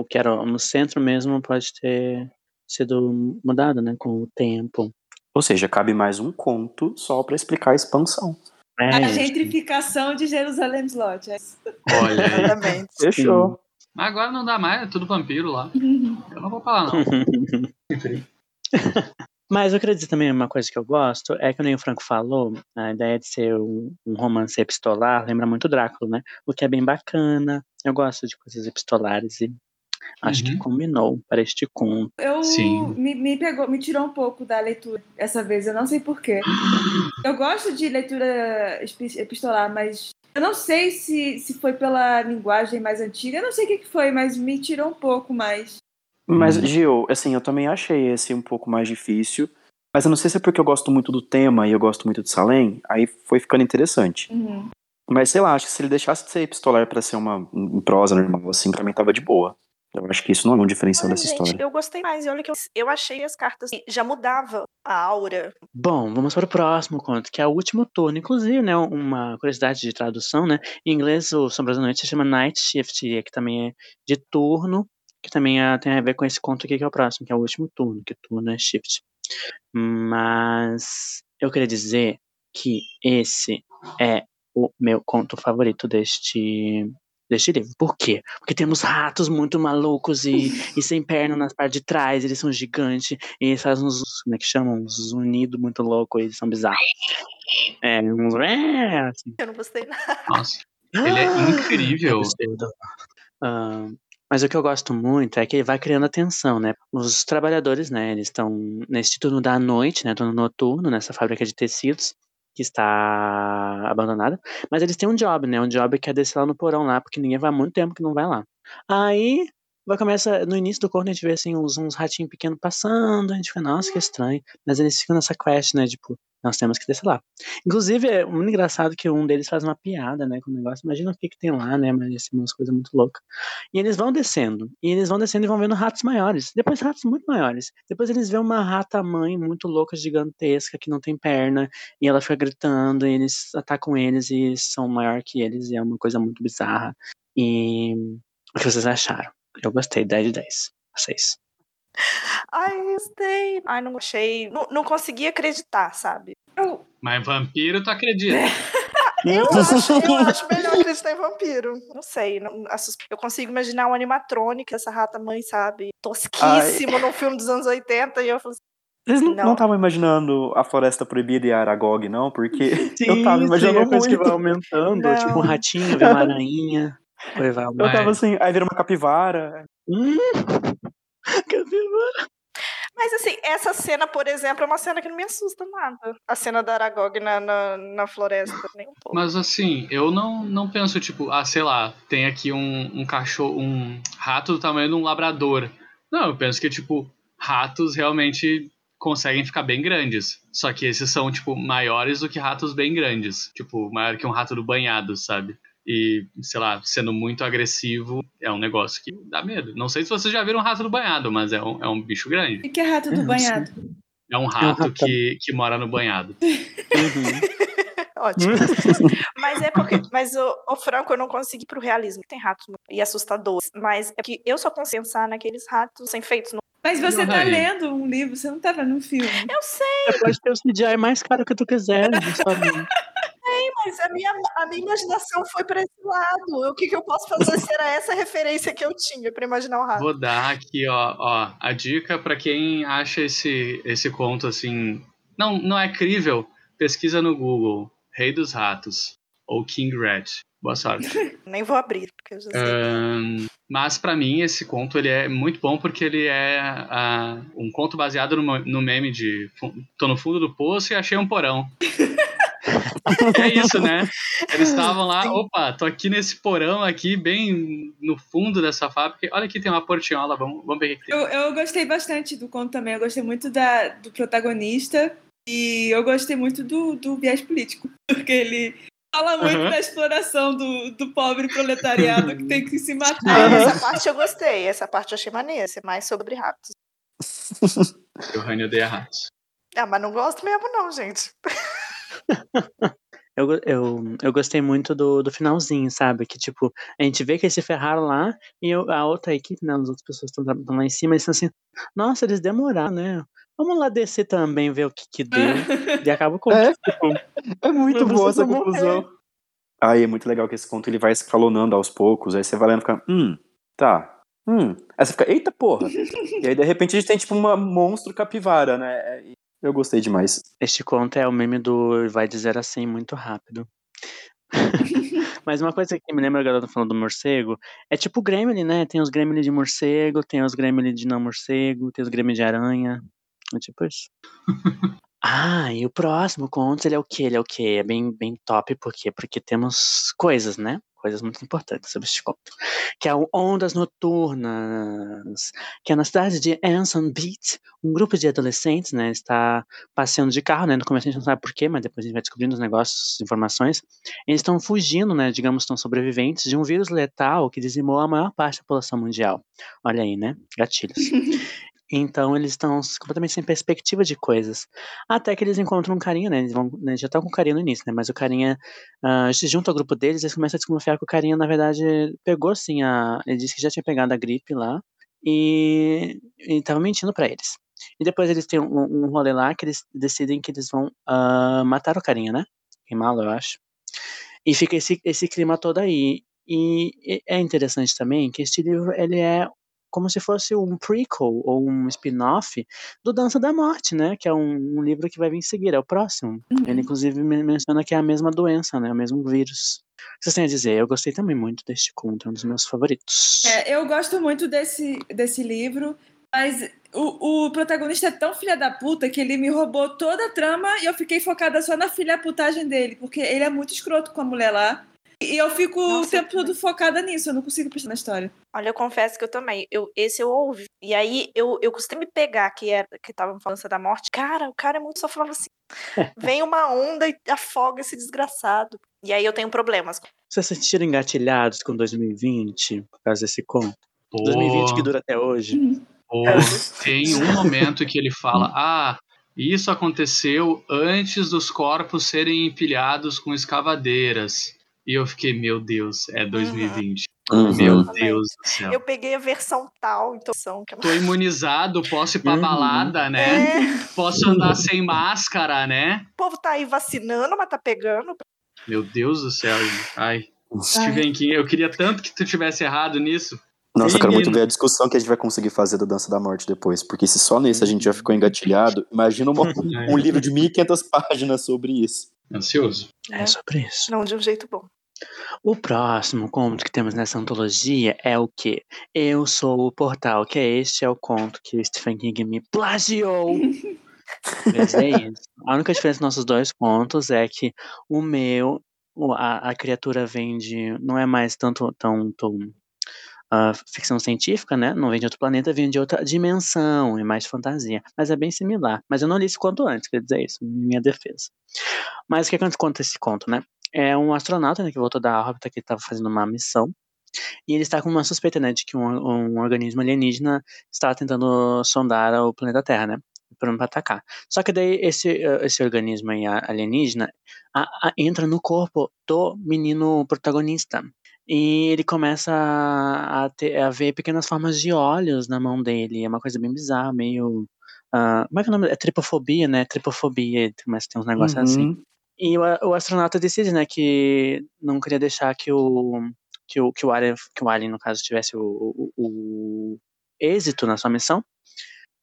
Speaker 2: o que era no centro mesmo pode ter sido mudado, né, com o tempo.
Speaker 1: Ou seja, cabe mais um conto só pra explicar a expansão.
Speaker 2: É,
Speaker 3: A gentrificação de Jerusalém Slot. é.
Speaker 5: Olha aí.
Speaker 4: Exatamente.
Speaker 1: Fechou.
Speaker 5: Mas agora não dá mais, é tudo vampiro lá. Eu não vou falar, não.
Speaker 2: Mas eu queria dizer também uma coisa que eu gosto, é que nem o Franco falou, a ideia de ser um, um romance epistolar lembra muito Drácula, né? O que é bem bacana. Eu gosto de coisas epistolares e acho que
Speaker 5: Uhum.
Speaker 2: combinou para este conto.
Speaker 3: Eu
Speaker 5: Sim.
Speaker 3: me, me pegou, me tirou um pouco da leitura essa vez, eu não sei porquê. Eu gosto de leitura epistolar, mas eu não sei se, se foi pela linguagem mais antiga, eu não sei o que, que foi, mas me tirou um pouco mais.
Speaker 1: Mas,
Speaker 5: Uhum.
Speaker 1: Gil, assim, eu também achei esse um pouco mais difícil. Mas eu não sei se é porque eu gosto muito do tema e eu gosto muito de Salem, aí foi ficando interessante.
Speaker 3: Uhum.
Speaker 1: Mas sei lá, acho que se ele deixasse de ser epistolar pra ser uma prosa normal, assim, pra mim tava de boa. Eu acho que isso não é um diferencial
Speaker 4: Olha,
Speaker 1: dessa
Speaker 4: gente,
Speaker 1: história.
Speaker 4: eu gostei mais. E olha que eu, eu achei as cartas que já mudava a aura.
Speaker 2: Bom, vamos para o próximo conto, que é o último turno. Inclusive, né, uma curiosidade de tradução, né? Em inglês, o Sombras da Noite se chama Night Shift, que também é de turno, que também é- tem a ver com esse conto aqui que é o próximo, que é o último turno, que turno é shift. Mas eu queria dizer que esse é o meu conto favorito deste deste livro. Por quê? Porque temos ratos muito malucos e, e sem perna na parte de trás, eles são gigantes, e eles fazem uns, como é que chamam? Uns unidos muito loucos, eles são bizarros. É, uns... É, assim.
Speaker 4: Eu não gostei nada.
Speaker 5: Nossa. Ele é incrível.
Speaker 2: absurdo. Ah, mas o que eu gosto muito é que ele vai criando atenção, né? Os trabalhadores, né, eles estão nesse turno da noite, né, turno noturno, nessa fábrica de tecidos, que está abandonada, mas eles têm um job, né, um job que é descer lá no porão lá, porque ninguém vai há muito tempo que não vai lá. Aí, vai começa, no início do corno a gente vê, assim, uns, uns ratinhos pequenos passando, a gente fica, nossa, que estranho, mas eles ficam nessa quest, né, tipo, nós temos que descer lá. Inclusive, é muito engraçado que um deles faz uma piada, né, com o negócio. Imagina o que, que tem lá, né, mas assim, umas coisas muito loucas. E eles vão descendo, e eles vão descendo e vão vendo ratos maiores. Depois ratos muito maiores. Depois eles vêem uma rata mãe muito louca, gigantesca, que não tem perna, e ela fica gritando, e eles atacam eles e são maior que eles, e é uma coisa muito bizarra. E o que vocês acharam? Eu gostei, 10 de 10. Vocês.
Speaker 4: Ai, gostei. Ai, não achei. Não, não consegui acreditar, sabe?
Speaker 3: Eu,
Speaker 5: Mas vampiro, tu acredita?
Speaker 4: Eu acho, eu acho melhor acreditar em vampiro. Não sei. Não, eu consigo imaginar um animatrônico, essa rata mãe, sabe? Tosquíssimo num filme dos anos 80. E eu falo assim,
Speaker 1: Vocês não estavam imaginando a Floresta Proibida e a Aragog, não? Porque eu tava
Speaker 2: sim,
Speaker 1: imaginando
Speaker 2: a coisa que vai aumentando,
Speaker 4: Não.
Speaker 2: tipo um ratinho, vem uma aranha,
Speaker 1: Eu tava assim, aí vira uma capivara.
Speaker 2: Hum, capivara.
Speaker 4: Mas assim, essa cena, por exemplo, é uma cena que não me assusta nada. A cena da Aragog na, na, na floresta, nem um pouco.
Speaker 5: Mas assim, eu não, não penso, tipo, ah, sei lá, tem aqui um, um cachorro, um rato do tamanho de um labrador. Não, eu penso que, tipo, ratos realmente conseguem ficar bem grandes. Só que esses são, tipo, maiores do que ratos bem grandes. Tipo, maior que um rato do banhado, sabe? E, sei lá, sendo muito agressivo, é um negócio que dá medo. Não sei se vocês já viram um rato do banhado, mas é um, é um bicho
Speaker 3: O
Speaker 5: grande.
Speaker 3: que que é rato do
Speaker 2: Eu
Speaker 3: banhado?
Speaker 5: É um rato que, que mora no banhado.
Speaker 2: Uhum.
Speaker 4: Ótimo. Mas é porque. Mas o, o Franco, eu não consegui ir pro realismo. Tem ratos e assustadores. Mas é que eu só consigo pensar naqueles ratos sem feitos. No...
Speaker 3: Mas você
Speaker 5: Não,
Speaker 3: tá lendo um livro, você não tá vendo um filme.
Speaker 4: Eu sei,
Speaker 2: Você pode ter o CGI mais caro que tu quiser, sabe?
Speaker 4: Mas a minha, a minha imaginação foi pra esse lado. O que, que eu posso fazer se era essa referência que eu tinha pra imaginar o rato?
Speaker 5: Vou dar aqui, ó, ó, a dica pra quem acha esse, esse conto assim. Não, não é crível. Pesquisa no Google. Rei dos Ratos. Ou King Rat. Boa sorte.
Speaker 4: Nem vou abrir, porque eu já sei.
Speaker 5: Ahn, mas pra mim esse conto ele é muito bom porque ele é ah, um conto baseado no, no meme de tô no fundo do poço e achei um porão. é isso, né? Eles estavam lá, opa, tô aqui nesse porão aqui, bem no fundo dessa fábrica. Olha aqui tem uma portinhola, vamos, vamos ver o que tem.
Speaker 3: Eu, eu gostei bastante do conto também. Eu gostei muito da, do protagonista. E eu gostei muito do, do viés político. Porque ele fala muito
Speaker 5: Aham.
Speaker 3: da exploração do, do pobre proletariado que tem que se
Speaker 4: Ah,
Speaker 3: matar.
Speaker 4: essa parte eu gostei. Essa parte eu achei maneira. Ser mais sobre ratos.
Speaker 5: O Rani odeia ratos.
Speaker 4: Ah, mas não gosto mesmo, não, gente.
Speaker 2: Eu, eu, eu gostei muito do, do finalzinho, sabe? Que, tipo, a gente vê que eles se ferraram lá e eu- a outra equipe, né? As outras pessoas estão lá em cima, eles estão assim, nossa, eles demoraram, né? Vamos lá descer também, ver o que que deu. e acaba com
Speaker 1: É?
Speaker 2: tipo,
Speaker 1: É muito
Speaker 2: Não
Speaker 1: boa essa conclusão. Aí é muito legal que esse conto ele vai escalonando aos poucos. Aí você vai lendo e fica, hum, tá. Hum. Aí você fica, eita porra. e aí de repente a gente tem tipo uma monstro capivara, né? É, e Eu gostei demais.
Speaker 2: Este conto é o meme do vai dizer assim muito rápido. Mas uma coisa que me lembra a garota falando do morcego é tipo o Gremlin, né? Tem os Gremlin de morcego, tem os Gremlin de não morcego, tem os Gremlin de aranha. É tipo isso. Ah, e o próximo conto, ele é o quê? Ele é o quê? É bem, bem top, por quê? Porque temos coisas, né? Coisas muito importantes sobre este conto. Que é o Ondas Noturnas, que é na cidade de Anson Beach, um grupo de adolescentes, né, está passeando de carro, né, no começo a gente não sabe porquê, mas depois a gente vai descobrindo os negócios, informações. Eles estão fugindo, né, digamos, estão sobreviventes de um vírus letal que dizimou a maior parte da população mundial. Olha aí, né, gatilhos. Então eles estão completamente sem perspectiva de coisas. Até que eles encontram um carinha, né? Eles vão, né, já estão com o carinha no início, né? Mas o carinha se junta ao grupo deles, eles começam a desconfiar que o carinha, na verdade, pegou sim a. Ele disse que já tinha pegado a gripe lá e, e tava mentindo pra eles. E depois eles têm um, um rolê lá que eles decidem que eles vão ah, matar o carinha, né? Queimá-lo, eu acho. E fica esse, esse clima todo aí. E e é interessante também que este livro ele é como se fosse um prequel ou um spin-off do Dança da Morte, né? Que é um, um livro que vai vir em seguida, é o próximo. Ele, inclusive, men- menciona que é a mesma doença, né? O mesmo vírus. O que vocês têm a dizer? Eu gostei também muito deste conto, é um dos meus favoritos.
Speaker 3: É, eu gosto muito desse, desse livro, mas o, o protagonista é tão filha da puta que ele me roubou toda a trama e eu fiquei focada só na filha putagem dele, porque ele é muito escroto com a mulher lá. E eu fico o
Speaker 4: Nossa,
Speaker 3: tempo todo focada nisso, eu não consigo prestar na história.
Speaker 4: Olha, eu confesso que eu também. Eu, esse eu ouvi. E aí eu, eu costumei me pegar que era que tava falando da morte. Cara, o cara é muito só falava assim. Vem uma onda e afoga esse desgraçado. E aí eu tenho problemas.
Speaker 2: Vocês se sentiram engatilhados com 2020 por causa desse conto?
Speaker 5: Pô,
Speaker 2: 2020 que dura até hoje.
Speaker 5: pô, tem um momento que ele fala: Ah, isso aconteceu antes dos corpos serem empilhados com escavadeiras. E eu fiquei, meu Deus, é 2020.
Speaker 1: Uhum.
Speaker 5: Meu
Speaker 4: Também.
Speaker 5: Deus do céu.
Speaker 4: Eu peguei a versão tal, então
Speaker 5: Tô imunizado, posso ir pra
Speaker 2: Uhum.
Speaker 5: balada, né?
Speaker 4: É,
Speaker 5: Posso andar sem máscara, né?
Speaker 4: o povo tá aí vacinando, mas tá pegando.
Speaker 5: Meu Deus do céu, gente. Ai. Stephen King, eu queria tanto que tu tivesse errado nisso.
Speaker 1: Nossa, eu quero muito ver a discussão que a gente vai conseguir fazer da Dança da Morte depois, porque se só nesse a gente já ficou engatilhado, imagina uma- um livro de 1500 páginas sobre isso.
Speaker 5: Ansioso.
Speaker 2: É sobre isso.
Speaker 4: Não de um jeito bom.
Speaker 2: O próximo conto que temos nessa antologia é o quê? Eu sou o portal, que é este é o conto que o Stephen King me plagiou. Mas é isso. A única diferença dos nossos dois contos é que o meu, a, a criatura vem de. não é mais tanto tão, tão ah, ficção científica, né? Não vem de outro planeta, vem de outra dimensão, é mais fantasia. Mas é bem similar. Mas eu não li esse conto antes, quer dizer isso, em minha defesa. Mas o que, é que conta esse conto, né? É um astronauta né, que voltou da órbita, que estava fazendo uma missão. E ele está com uma suspeita, né, de que um, um organismo alienígena está tentando sondar o planeta Terra, né? Para atacar. Só que daí esse, eh, esse organismo a- alienígena a- a- entra no corpo do menino protagonista. E ele começa a, ter, a ver pequenas formas de olhos na mão dele. É uma coisa bem bizarra, meio. ah, como é que é o nome? É tripofobia, né? Tripofobia. Começa a ter uns negócios assim.
Speaker 1: Uhum.
Speaker 2: E o, o astronauta decide, né, que não queria deixar que o que o, que o, alien, que o alien, no caso, tivesse o, o, o êxito na sua missão.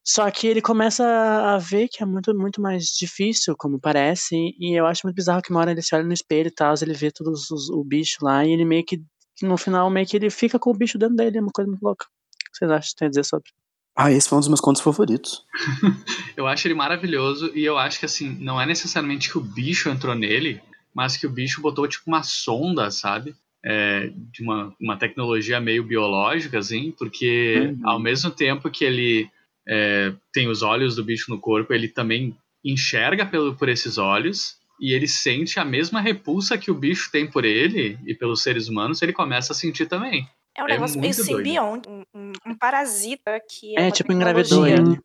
Speaker 2: Só que ele começa a ver que é muito, muito mais difícil, como parece, e eu acho muito bizarro que uma hora ele se olha no espelho e tal, ele vê todos os, o bicho lá, e ele meio que no final, meio que ele fica com o bicho dentro dele, é uma coisa muito louca. O que vocês acham que tem a dizer sobre?
Speaker 1: Ah, esse foi um dos meus contos favoritos.
Speaker 5: Eu acho ele maravilhoso e eu acho que assim, não é necessariamente que o bicho entrou nele, mas que o bicho botou tipo uma sonda, sabe? É, de uma, uma tecnologia meio biológica, assim, porque
Speaker 2: Uhum.
Speaker 5: ao mesmo tempo que ele é, tem os olhos do bicho no corpo, ele também enxerga pelo, por esses olhos e ele sente a mesma repulsa que o bicho tem por ele e pelos seres humanos, ele começa a sentir também.
Speaker 4: É um
Speaker 5: É
Speaker 4: negócio meio simbionte, um, um- parasita que é,
Speaker 2: É, tipo, engravidou ele.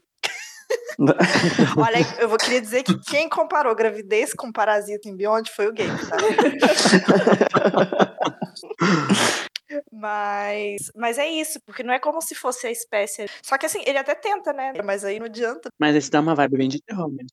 Speaker 4: Olha, eu vou querer dizer que quem comparou gravidez com parasita em Beyond foi o game, tá? Mas, mas é isso, porque não é como se fosse a espécie. Só que assim, ele até tenta, né? Mas aí não adianta.
Speaker 2: Mas esse dá uma vibe bem de terror mesmo.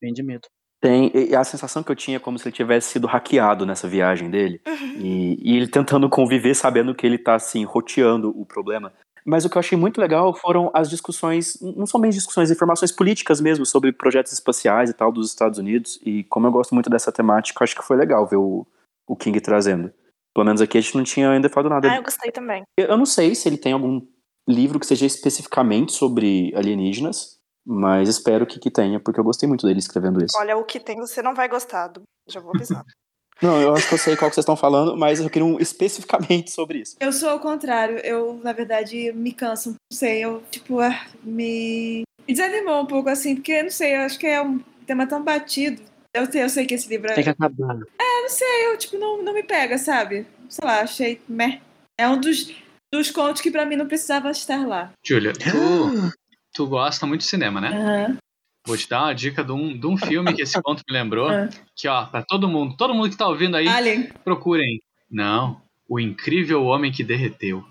Speaker 2: Bem de medo.
Speaker 1: Tem, a sensação que eu tinha é como se ele tivesse sido hackeado nessa viagem dele. E, e ele tentando conviver sabendo que ele tá, assim, roteando o problema. Mas o que eu achei muito legal foram as discussões, não somente discussões, informações políticas mesmo, sobre projetos espaciais e tal dos Estados Unidos. E como eu gosto muito dessa temática, eu acho que foi legal ver o, o King trazendo. Pelo menos aqui a gente não tinha ainda falado nada.
Speaker 4: Ah, eu gostei também.
Speaker 1: Eu não sei se ele tem algum livro que seja especificamente sobre alienígenas, mas espero que, que tenha, porque eu gostei muito dele escrevendo isso.
Speaker 4: Olha, o que tem você não vai gostar. do- Já vou avisar.
Speaker 1: Não, eu acho que eu sei qual que vocês estão falando, mas eu queria um especificamente sobre isso.
Speaker 3: Eu sou ao contrário. Eu, na verdade, me canso. Não sei, eu, tipo, ah, me... me desanimou um pouco, assim, porque, não sei, eu acho que é um tema tão batido. Eu, sei- eu sei que esse livro é.
Speaker 2: Tem que acabar.
Speaker 3: não sei, eu, tipo, não, não me pega, sabe? Sei lá, achei. Meh. É um dos, dos contos que pra mim não precisava estar lá.
Speaker 5: Julia, tu, tu gosta muito de cinema, né?
Speaker 3: Aham.
Speaker 5: Vou te dar uma dica de um, de um filme que esse conto me lembrou.
Speaker 3: Ah.
Speaker 5: Que, ó, pra todo mundo, todo mundo que tá ouvindo aí,
Speaker 3: Alien.
Speaker 5: procurem. Não, O Incrível Homem que Derreteu.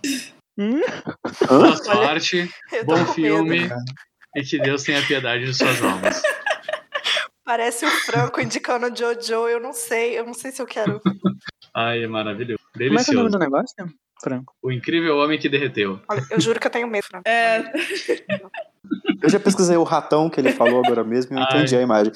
Speaker 2: Hum?
Speaker 5: Boa sorte,
Speaker 4: tô
Speaker 5: bom filme
Speaker 4: medo.
Speaker 5: e que Deus tenha piedade de suas almas.
Speaker 4: Parece o Franco indicando o Jojo. Eu não sei, eu não sei se eu quero.
Speaker 5: Ai, é maravilhoso.
Speaker 2: Como é que é o nome
Speaker 5: Delicioso.
Speaker 2: do negócio, Franco?
Speaker 5: O Incrível Homem que Derreteu.
Speaker 4: Olha, eu juro que eu tenho medo, Franco.
Speaker 3: É,
Speaker 1: Eu já pesquisei o ratão que ele falou agora mesmo e eu
Speaker 5: Ai.
Speaker 1: entendi a imagem.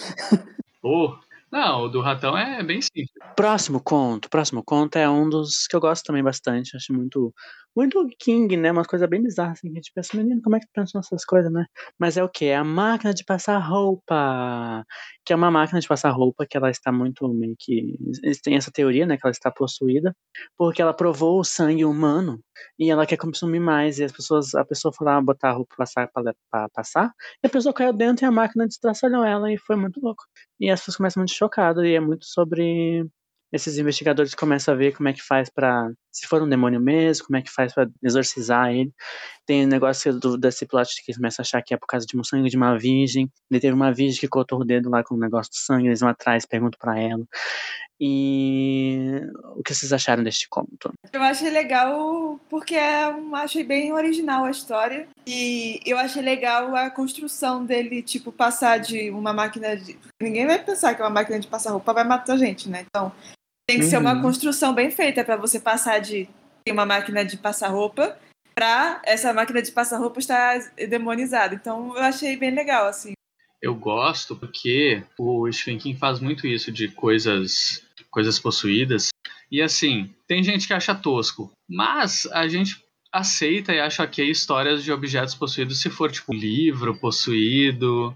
Speaker 5: Oh, não, o do ratão é bem simples.
Speaker 2: Próximo conto. Próximo conto é um dos que eu gosto também bastante. Acho muito. Muito King, né? Uma coisa bem bizarra, assim, que a gente pensa, menino, como é que pensa nessas coisas, né? Mas é o quê? É a máquina de passar roupa. Que é uma máquina de passar roupa que ela está muito meio que. Têm essa teoria, né? Que ela está possuída, porque ela provou o sangue humano e ela quer consumir mais. E as pessoas, a pessoa foi lá botar a roupa passar, pra passar, e a pessoa caiu dentro e a máquina destraçalhou ela e foi muito louco. E as pessoas começam muito chocadas, e é muito sobre esses investigadores começam a ver como é que faz pra. Se for um demônio mesmo, como é que faz pra exorcizar ele. Tem o negócio do, desse plot que eles começam a achar que é por causa de um sangue de uma virgem. Ele teve uma virgem que cortou o dedo lá com o negócio do sangue, eles vão atrás, perguntam pra ela. E o que vocês acharam deste conto?
Speaker 3: eu achei legal porque é um, achei bem original a história. E eu achei legal a construção dele, tipo, passar de uma máquina de. Ninguém vai pensar que uma máquina de passar roupa vai matar a gente, né? Então, Tem que ser uma
Speaker 2: Uhum.
Speaker 3: construção bem feita para você passar de ter uma máquina de passar roupa para essa máquina de passar roupa estar demonizada. Então eu achei bem legal, assim.
Speaker 5: Eu gosto porque o Stephen King faz muito isso de coisas, coisas possuídas. E assim, tem gente que acha tosco, mas a gente aceita e acha ok histórias de objetos possuídos se for tipo um livro possuído,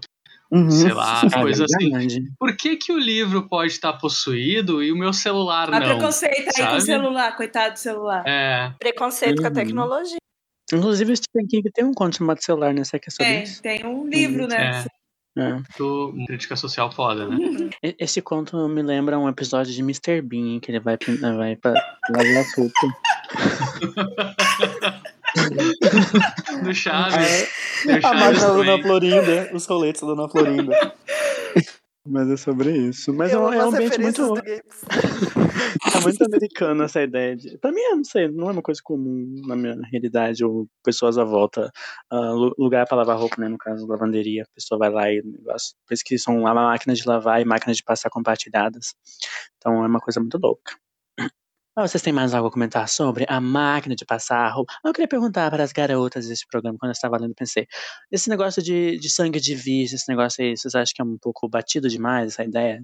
Speaker 1: Uhum.
Speaker 5: sei lá,
Speaker 2: É
Speaker 5: coisa assim. Por que, que o livro pode estar possuído e o meu celular
Speaker 3: A
Speaker 5: não?
Speaker 3: preconceito aí com
Speaker 5: sabe?
Speaker 3: o celular, coitado do celular.
Speaker 5: É,
Speaker 4: Preconceito com a
Speaker 2: Uhum.
Speaker 4: tecnologia.
Speaker 2: Inclusive, o Stephen King tem um conto chamado Celular, né? Será que é
Speaker 3: Tem, tem um livro, né?
Speaker 5: é,
Speaker 2: É.
Speaker 5: do, crítica social foda, né?
Speaker 2: Esse conto me lembra um episódio de Mr. Bean, que ele vai, pin- vai pra
Speaker 5: Do Chaves. do
Speaker 1: A máquina da Dona. Florinda, os roletes da Dona Florinda.
Speaker 2: Mas é sobre isso. Mas
Speaker 4: Eu
Speaker 2: é um, é ambiente muito, tá muito americano essa ideia. De, pra mim, eu não sei, não é uma coisa comum na minha realidade, ou pessoas à volta. lu- lugar pra lavar roupa, né? No caso, lavanderia. A pessoa vai lá e o negócio. Por isso que são uma máquina de lavar e máquina de passar compartilhadas. Então é uma coisa muito louca. Ah, vocês têm mais algo a comentar sobre a máquina de passar roupa? Ah, Eu queria perguntar para as garotas desse programa, quando eu estava lendo, pensei, esse negócio de, de sangue de virgem, esse negócio aí, vocês acham que é um pouco batido demais, essa ideia?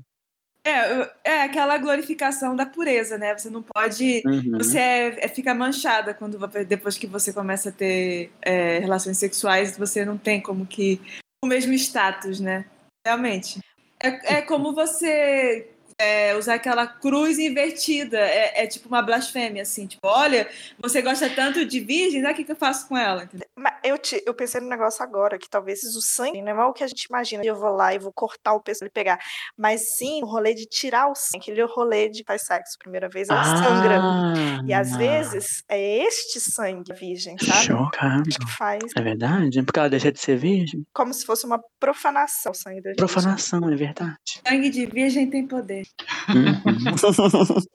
Speaker 3: É, é aquela glorificação da pureza, né? Você não pode.
Speaker 2: Uhum.
Speaker 3: Você é, é- fica manchada quando depois que você começa a ter é, relações sexuais, você não tem como que o mesmo status, né? Realmente. É, é como você é, usar aquela cruz invertida. É, é tipo uma blasfêmia, assim. Tipo, olha, você gosta tanto de virgens, olha o que, que eu faço com ela. entendeu?
Speaker 4: Mas eu, te, eu pensei no negócio agora, que talvez o sangue não é o que a gente imagina. Eu vou lá e vou cortar o pescoço e pegar. Mas sim o rolê de tirar o sangue. Aquele rolê de faz sexo. Primeira vez ela sangra. E às vezes é este sangue virgem, sabe?
Speaker 2: Chocado.
Speaker 4: Que faz
Speaker 2: É verdade? Porque ela deixa de ser virgem?
Speaker 4: como se fosse uma profanação o sangue da virgem.
Speaker 2: Profanação, é verdade.
Speaker 3: Sangue de virgem tem poder.
Speaker 2: Uhum.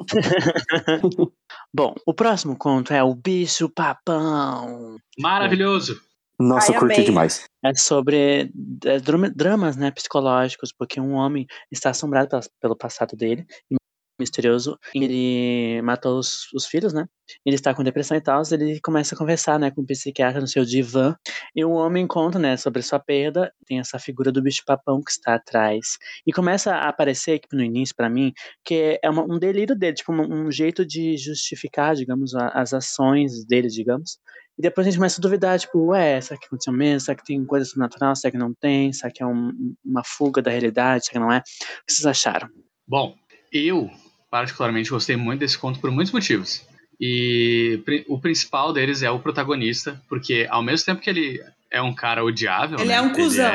Speaker 2: Bom, o próximo conto é O Bicho Papão.
Speaker 5: Maravilhoso.
Speaker 1: Nossa,
Speaker 4: Ai,
Speaker 1: eu curti
Speaker 4: amei.
Speaker 1: demais.
Speaker 2: É sobre é, drama- dramas né, psicológicos, porque um homem está assombrado pela- pelo passado dele, e misterioso, ele matou os, os filhos, né? Ele está com depressão e tal, ele começa a conversar, né, com o psiquiatra no seu divã, e o homem conta, né, sobre sua perda, tem essa figura do bicho-papão que está atrás, e começa a aparecer, que no início, pra mim, que é uma- um delírio dele, tipo, um, um jeito de justificar, digamos, a- as ações dele, digamos, e depois a gente começa a duvidar, tipo, ué, será que aconteceu mesmo? Será que tem coisa sobrenatural? Será que não tem? Será que é um- uma fuga da realidade? Será que não é? O que vocês acharam?
Speaker 5: Bom, eu particularmente gostei muito desse conto por muitos motivos. E o principal deles é o protagonista, porque ao mesmo tempo que ele é um cara odiável,
Speaker 3: Ele
Speaker 5: né,
Speaker 3: é um cuzão.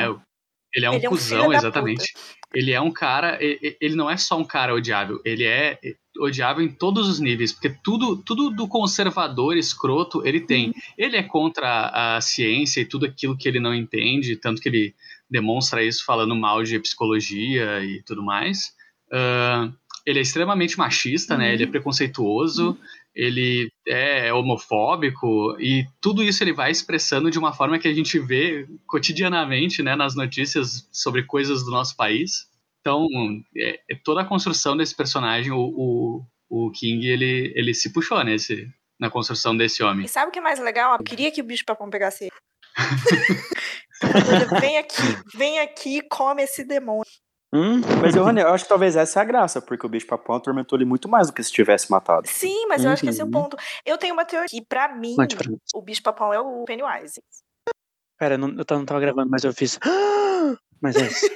Speaker 5: Ele é, ele é um
Speaker 4: Ele é um
Speaker 5: cuzão,
Speaker 4: filho da
Speaker 5: exatamente. Ele é um cara, ele não é só um cara odiável, ele é odiável em todos os níveis, porque tudo, tudo do conservador escroto ele tem. Ele é contra a ciência e tudo aquilo que ele não entende, tanto que ele demonstra isso falando mal de psicologia e tudo mais. Ah, ele é extremamente machista, né?
Speaker 3: Uhum.
Speaker 5: Ele é preconceituoso, ele é homofóbico e tudo isso ele vai expressando de uma forma que a gente vê cotidianamente, né, nas notícias sobre coisas do nosso país. Então, é, é toda a construção desse personagem, o, o, o King, ele, ele se puxou nesse, na construção desse homem.
Speaker 4: E sabe o que é mais legal? Eu queria que o bicho papão pegasse ele. Ele, vem aqui, vem aqui e come esse demônio.
Speaker 2: Hum?
Speaker 1: Mas, Johanny, eu acho que talvez essa é a graça, porque o bicho papão atormentou ele muito mais do que se tivesse matado.
Speaker 4: Sim, mas eu acho que esse é o
Speaker 2: Uhum.
Speaker 4: ponto. Eu tenho uma teoria que, pra mim,
Speaker 2: pra
Speaker 4: o bicho papão é o Pennywise.
Speaker 2: Pera, eu não, eu não tava gravando, mas eu fiz. Mas é isso.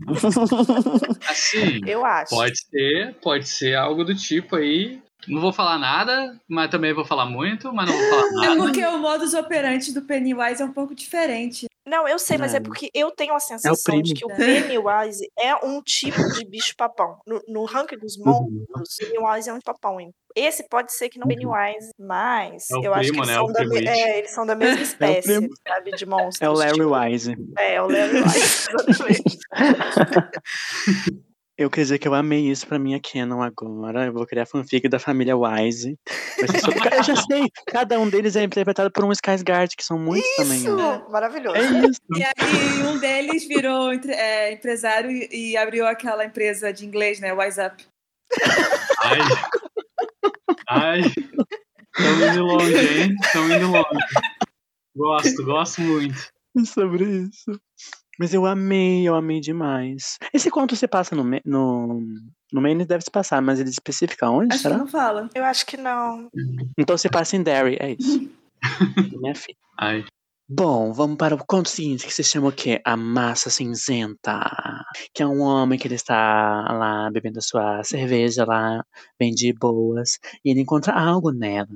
Speaker 5: Assim,
Speaker 4: Eu acho.
Speaker 5: pode ser, pode ser algo do tipo aí. Não vou falar nada, mas também vou falar muito, mas não vou falar
Speaker 3: É
Speaker 5: nada.
Speaker 3: porque o modus operandi do Pennywise é um pouco diferente.
Speaker 4: Não, eu sei, mas é
Speaker 2: É.
Speaker 4: porque eu tenho a sensação de
Speaker 2: primo.
Speaker 4: que o Pennywise é um tipo de bicho papão. No, no ranking dos
Speaker 2: Uhum.
Speaker 4: monstros, Pennywise é um papão. hein? Esse pode ser que não Pennywise, mas
Speaker 5: É
Speaker 4: eu acho que
Speaker 5: primo,
Speaker 4: eles,
Speaker 5: né?
Speaker 4: são
Speaker 5: O
Speaker 4: da, me- é, eles são da mesma espécie,
Speaker 2: primo.
Speaker 4: sabe, de monstros.
Speaker 2: É o Larry
Speaker 4: tipo,
Speaker 2: Wise.
Speaker 4: É, é o Larry Wise, exatamente.
Speaker 2: Eu queria dizer que eu amei isso pra minha Canon agora. Eu vou criar fanfic da família Wise. Sobre- Eu já sei, cada um deles é interpretado por um Skarsgård, que são muitos também.
Speaker 4: Isso,
Speaker 2: né?
Speaker 4: maravilhoso.
Speaker 2: É isso.
Speaker 3: E aí um deles virou é, empresário e, e abriu aquela empresa de inglês, né? Wise Up.
Speaker 5: Ai. Ai. Estão indo longe, hein? Estão indo longe. Gosto, gosto muito.
Speaker 2: sobre isso. Mas eu amei, eu amei demais. Esse conto você passa no, no, no Maine deve se passar, mas ele especifica onde,
Speaker 3: Acho que
Speaker 2: será?
Speaker 3: não fala.
Speaker 4: Eu acho que não.
Speaker 2: Então você passa em Derry, é isso. Minha filha.
Speaker 5: Ai.
Speaker 2: Bom, vamos para o conto seguinte, que se chama o quê? A Massa Cinzenta. Que é um homem que ele está lá bebendo a sua cerveja lá, bem de boas, e ele encontra algo nela.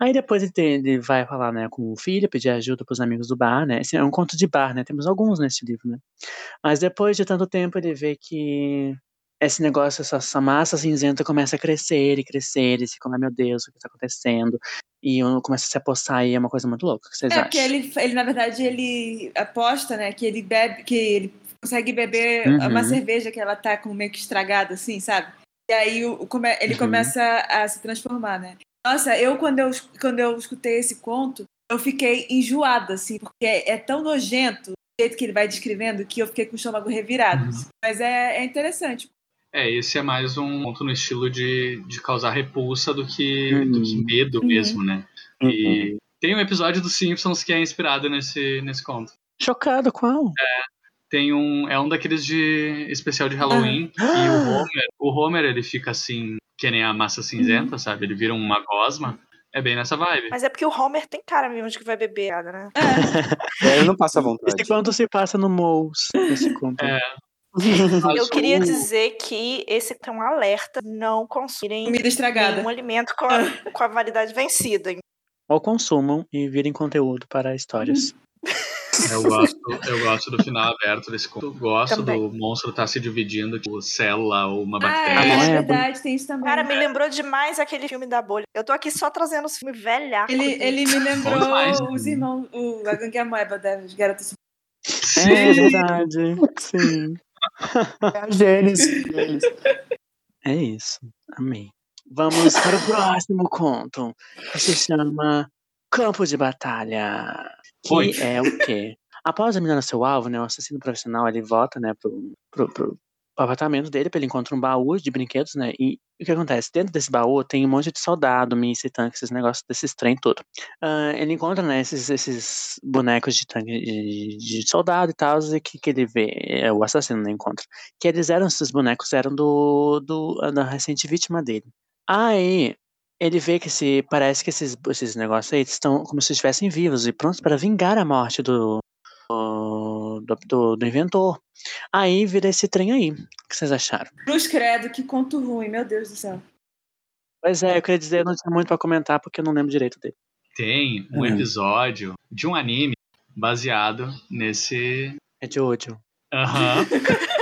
Speaker 2: Aí depois ele, tem- ele vai falar né, com o filho, pedir ajuda para os amigos do bar, né? Esse é um conto de bar, né? Temos alguns nesse livro, né? Mas depois de tanto tempo ele vê que esse negócio, essa, essa massa cinzenta começa a crescer e crescer, e fica, ai meu Deus, o que está acontecendo? E um começa a se apossar e é uma coisa muito louca. O que vocês
Speaker 3: É,
Speaker 2: acham?
Speaker 3: porque ele, ele, na verdade, ele aposta, né, que ele bebe, que ele consegue beber
Speaker 2: Uhum.
Speaker 3: uma cerveja que ela tá com meio que estragada, assim, sabe? E aí o, o come- ele
Speaker 2: Uhum.
Speaker 3: começa a se transformar, né? Nossa, eu quando eu, quando eu escutei esse conto, eu fiquei enjoada, assim, porque é, é tão nojento o jeito que ele vai descrevendo que eu fiquei com o estômago revirado.
Speaker 5: Uhum.
Speaker 3: assim. Mas é, é interessante.
Speaker 5: É, esse é mais um ponto no estilo de, de causar repulsa do que,
Speaker 2: Uhum.
Speaker 5: do que medo
Speaker 3: Uhum.
Speaker 5: mesmo, né? E tem um episódio dos Simpsons que é inspirado nesse, nesse conto.
Speaker 2: Chocado, qual?
Speaker 5: Tem um. É um daqueles de especial de Halloween. E o Homer, o Homer, ele fica assim, que nem a massa cinzenta, sabe? Ele vira uma gosma. É bem nessa vibe.
Speaker 4: Mas é porque o Homer tem cara mesmo de que vai beber, né?
Speaker 1: É, ele não passa vontade.
Speaker 2: Esse conto se passa no Mouse. Esse conto.
Speaker 5: É.
Speaker 4: Eu queria dizer que esse tem um alerta: não consumirem
Speaker 3: Comida estragada.
Speaker 4: nenhum alimento com a, com a validade vencida.
Speaker 2: Ou consumam e virem conteúdo para histórias.
Speaker 5: Eu gosto, eu gosto do final aberto desse conto. Gosto
Speaker 4: Também.
Speaker 5: do monstro estar se dividindo, tipo, célula ou uma
Speaker 3: Ah,
Speaker 5: bactéria.
Speaker 3: é,
Speaker 2: não é?
Speaker 3: verdade, tem isso também.
Speaker 4: Cara, me lembrou demais aquele filme da bolha. Eu tô aqui só trazendo os filmes velhacos.
Speaker 3: Ele, ele me lembrou
Speaker 5: demais.
Speaker 3: os irmãos, o, a gangue Amoeba das garotas.
Speaker 2: É verdade. Sim.
Speaker 1: É Gênesis. Gênesis.
Speaker 2: É isso. Amei. Vamos para o próximo conto. Que se chama Campo de Batalha. Que
Speaker 5: Oi.
Speaker 2: é o quê? Após eliminar seu alvo, né, o assassino profissional, ele volta, né, pro, pro, pro, pro apartamento dele, ele encontrar um baú de brinquedos, né, e o que acontece? Dentro desse baú tem um monte de soldado, míssil, tanque, esses negócios, desses trem todo. Ah, ele encontra, né, esses, esses bonecos de tanque, de, de soldado e tal, e que, que ele vê, é, o assassino, né, encontra. Que eles eram, esses bonecos eram do, do da recente vítima dele. Aí, ele vê que esse, parece que esses, esses negócios aí estão como se estivessem vivos e prontos para vingar a morte do, do, do, do inventor. Aí vira esse trem aí. O que vocês acharam?
Speaker 3: Cruz Credo, que conto ruim, meu Deus do céu.
Speaker 2: Pois é, eu queria dizer, eu não tinha muito pra comentar porque eu não lembro direito dele.
Speaker 5: Tem um
Speaker 1: Hum.
Speaker 5: episódio de um anime baseado nesse.
Speaker 2: É de ódio.
Speaker 5: Aham.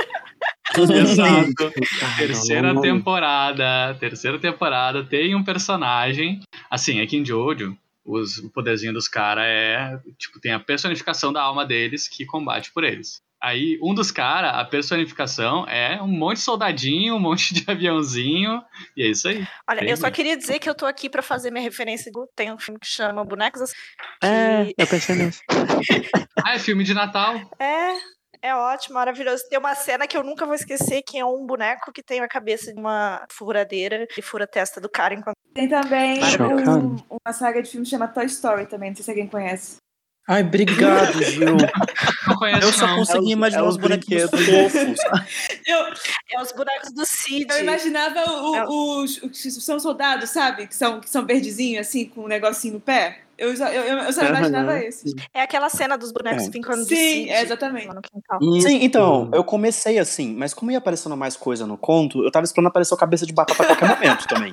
Speaker 5: Exato.
Speaker 2: Ah,
Speaker 5: Terceira
Speaker 2: não, não.
Speaker 5: temporada. Terceira temporada tem um personagem. Assim, aqui em Jojo, os, o poderzinho dos caras é. Tipo, tem a personificação da alma deles que combate por eles. Aí, um dos caras, a personificação é um monte de soldadinho, um monte de aviãozinho. E é isso aí.
Speaker 4: Olha,
Speaker 5: Bem
Speaker 4: eu só queria dizer que eu tô aqui pra fazer minha referência. do- Tem um filme que chama Bonecos
Speaker 2: É,
Speaker 4: que
Speaker 2: eu pensei nisso.
Speaker 5: Ah, é filme de Natal.
Speaker 4: é, é ótimo, maravilhoso. Tem uma cena que eu nunca vou esquecer, que é um boneco que tem a cabeça de uma furadeira e fura a testa do cara enquanto
Speaker 3: Tem também um- uma saga de filme que chama Toy Story também, não sei se alguém conhece.
Speaker 1: Ai, obrigado, Gil.
Speaker 5: Não conheço,
Speaker 1: Eu só
Speaker 5: não.
Speaker 1: consegui
Speaker 2: É os-
Speaker 1: imaginar
Speaker 2: é
Speaker 1: os
Speaker 2: os
Speaker 1: bonequinhos fofos.
Speaker 3: Eu,
Speaker 4: É os bonecos do Cid.
Speaker 3: eu imaginava o-
Speaker 4: É.
Speaker 3: os, os que são soldados, sabe? Que são, que são verdezinhos, assim, com um negocinho no pé. Eu, só- eu, eu, eu só imaginava
Speaker 2: Aham.
Speaker 3: esses.
Speaker 4: É aquela cena dos bonecos
Speaker 1: É.
Speaker 4: brincando de
Speaker 3: Sim, é, exatamente.
Speaker 4: quintal.
Speaker 1: Sim, então, eu comecei assim, mas como ia aparecendo mais coisa no conto, eu tava esperando aparecer o cabeça de batata a qualquer momento também.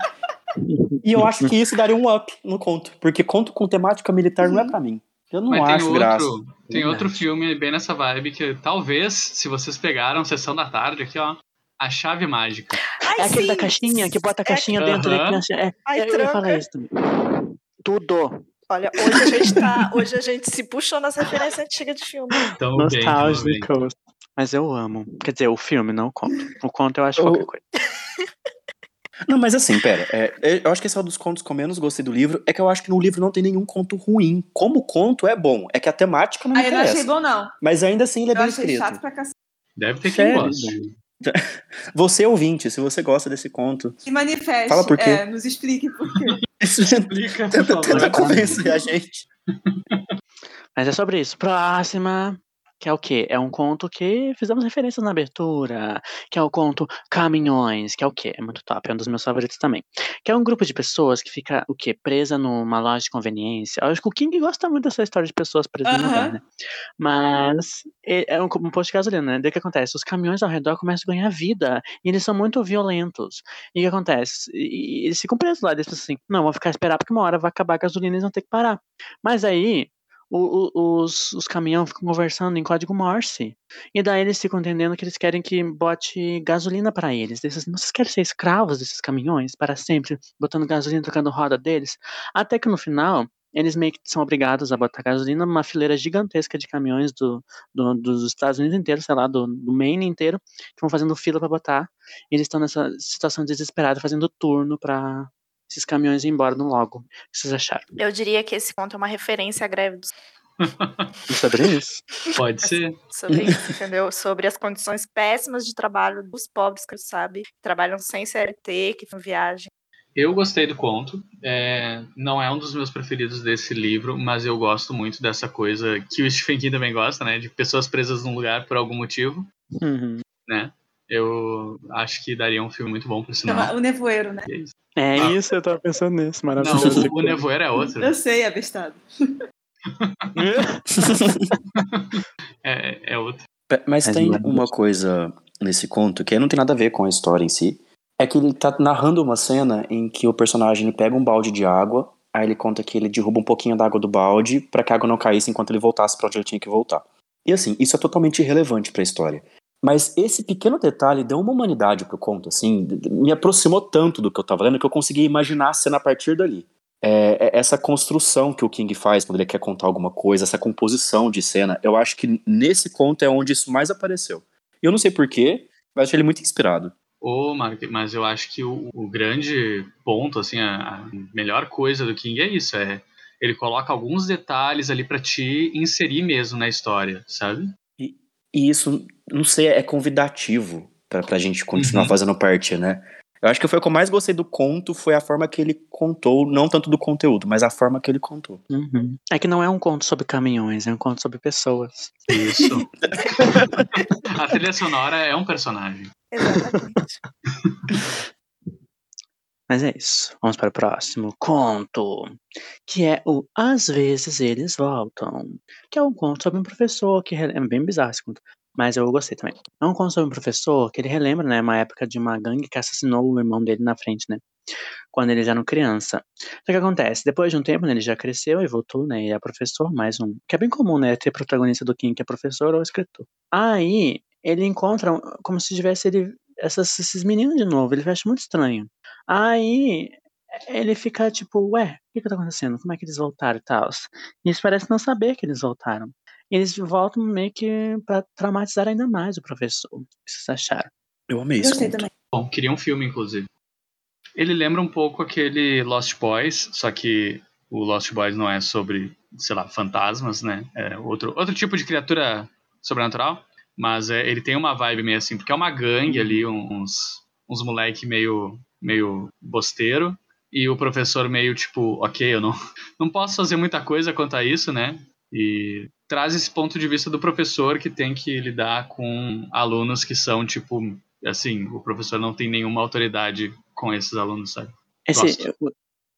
Speaker 1: E eu acho que isso daria um up no conto, porque conto com temática militar não é pra mim. Eu não
Speaker 5: Mas tem
Speaker 1: acho
Speaker 5: outro,
Speaker 1: graça.
Speaker 5: tem outro filme bem nessa vibe que talvez, se vocês pegaram Sessão da Tarde aqui, ó, A Chave Mágica.
Speaker 4: Ai,
Speaker 2: É aquele da
Speaker 4: sim!
Speaker 2: caixinha, que bota a
Speaker 4: É
Speaker 2: caixinha dentro da
Speaker 5: Aham.
Speaker 2: criança. É,
Speaker 4: Ai,
Speaker 2: eu ia
Speaker 4: tranca.
Speaker 2: falar isso também. Tudo.
Speaker 4: Olha, hoje a gente tá. Hoje a gente se puxou nas referências antigas de filme.
Speaker 5: Tão bem.
Speaker 2: Mas eu amo. Quer dizer, o filme, não o conto. O conto eu acho
Speaker 1: O-
Speaker 2: qualquer coisa.
Speaker 1: Não, mas assim, pera. é, é, eu acho que esse é um dos contos que eu menos gostei do livro. É que eu acho que no livro não tem nenhum conto ruim. Como conto é bom. É que a temática não me
Speaker 3: Aí eu não achei bom, não.
Speaker 1: Mas ainda assim ele é
Speaker 3: Eu
Speaker 1: bem
Speaker 3: achei
Speaker 1: escrito.
Speaker 3: chato pra cacete.
Speaker 5: Deve ter quem
Speaker 1: Sério?
Speaker 5: gosta.
Speaker 1: Você ouvinte, se você gosta desse conto,
Speaker 3: Se manifeste.
Speaker 1: Fala por quê.
Speaker 3: É, nos explique por quê.
Speaker 5: Explica, por
Speaker 1: tenta,
Speaker 5: favor.
Speaker 1: tenta convencer a gente.
Speaker 2: Mas é sobre isso. Próxima. Que é o quê? É um conto que fizemos referências na abertura. Que é o conto Caminhões. Que é o quê? É muito top. É um dos meus favoritos também. Que é um grupo de pessoas que fica, o quê? Presa numa loja de conveniência. Eu acho que o King gosta muito dessa história de pessoas presas no
Speaker 3: Aham.
Speaker 2: lugar, né? Mas é é um, um posto de gasolina, né? Daí o que acontece? Os caminhões ao redor começam a ganhar vida. E eles são muito violentos. E o que acontece? E, e eles ficam presos lá. Eles pensam assim, não, vou ficar esperar porque uma hora vai acabar a gasolina e eles vão ter que parar. Mas aí, o- o- os, os caminhões ficam conversando em código Morse. E daí eles ficam entendendo que eles querem que bote gasolina para eles. Eles dizem, vocês querem ser escravos desses caminhões para sempre, botando gasolina, trocando roda deles? Até que no final, eles meio que são obrigados a botar gasolina numa fileira gigantesca de caminhões do, do- dos Estados Unidos inteiros, sei lá, do, do Maine inteiro, que vão fazendo fila para botar. Eles estão nessa situação desesperada, fazendo turno para esses caminhões embora no logo. O que vocês acharam?
Speaker 4: Eu diria que esse conto é uma referência à greve dos
Speaker 2: sobre isso?
Speaker 5: Pode ser.
Speaker 4: sobre isso, entendeu? Sobre as condições péssimas de trabalho dos pobres, que sabe, que trabalham sem CLT, que fazem viagem.
Speaker 5: Eu gostei do conto. É, não é um dos meus preferidos desse livro, mas eu gosto muito dessa coisa que o Stephen King também gosta, né? De pessoas presas num lugar por algum motivo,
Speaker 2: Uhum.
Speaker 5: né? Eu acho que daria um filme muito bom
Speaker 3: Chama
Speaker 5: sinal.
Speaker 3: o nevoeiro, né?
Speaker 5: É isso.
Speaker 2: É
Speaker 5: Ah.
Speaker 2: isso, eu tava pensando nisso,
Speaker 5: Não,
Speaker 2: maravilhoso.
Speaker 5: o Nevoeiro é outro.
Speaker 3: Eu sei, abestado.
Speaker 5: É, é outro.
Speaker 1: Mas
Speaker 2: É
Speaker 1: tem
Speaker 2: maravilhoso.
Speaker 1: uma coisa nesse conto que não tem nada a ver com a história em si. É que ele tá narrando uma cena em que o personagem pega um balde de água, aí ele conta que ele derruba um pouquinho da água do balde pra que a água não caísse enquanto ele voltasse pra onde ele tinha que voltar. E assim, isso é totalmente irrelevante pra história. Mas esse pequeno detalhe deu uma humanidade pro conto, assim, me aproximou tanto do que eu tava lendo que eu consegui imaginar a cena a partir dali. É, é essa construção que o King faz quando ele quer contar alguma coisa, essa composição de cena, eu acho que nesse conto é onde isso mais apareceu. Eu não sei porquê, mas achei ele muito inspirado.
Speaker 5: Ô, Mark, mas eu acho que o, o grande ponto, assim, a, a melhor coisa do King é isso, é ele coloca alguns detalhes ali pra te inserir mesmo na história, sabe?
Speaker 1: E isso, não sei, é convidativo pra, pra gente continuar
Speaker 5: Uhum.
Speaker 1: fazendo parte, né? Eu acho que foi o que eu mais gostei do conto, foi a forma que ele contou, não tanto do conteúdo, mas a forma que ele contou.
Speaker 2: Uhum. É que não é um conto sobre caminhões, é um conto sobre pessoas.
Speaker 5: Isso. a trilha sonora é um personagem.
Speaker 4: Exatamente.
Speaker 2: Mas é isso. Vamos para o próximo conto, que é o Às vezes eles voltam, que é um conto sobre um professor que é bem bizarro esse conto, mas eu gostei também. É um conto sobre um professor que ele relembra, né, uma época de uma gangue que assassinou o irmão dele na frente, né? Quando eles eram criança. Só que acontece, depois de um tempo, né, ele já cresceu e voltou, né, e é professor, mais um, que é bem comum, né, ter protagonista do King que é professor ou escritor. Aí, ele encontra, como se tivesse ele, essas, esses meninos de novo, ele acha muito estranho. Aí ele fica tipo, ué, o que que tá acontecendo? Como é que eles voltaram e tal? E eles parecem não saber que eles voltaram. E eles voltam meio que pra traumatizar ainda mais o professor. O que vocês acharam?
Speaker 1: Eu amei esse
Speaker 3: Gostei também.
Speaker 5: Bom, queria um filme, inclusive. Ele lembra um pouco aquele Lost Boys, só que o Lost Boys não é sobre, sei lá, fantasmas, né? É outro, outro tipo de criatura sobrenatural. Mas é, ele tem uma vibe meio assim, porque é uma gangue ali, uns, uns moleque meio, meio bosteiro. E o professor meio tipo, ok, eu não, não posso fazer muita coisa quanto a isso, né? E traz esse ponto de vista do professor que tem que lidar com alunos que são, tipo, assim, o professor não tem nenhuma autoridade com esses alunos, sabe?
Speaker 2: Esse,
Speaker 5: Gosto.
Speaker 2: o,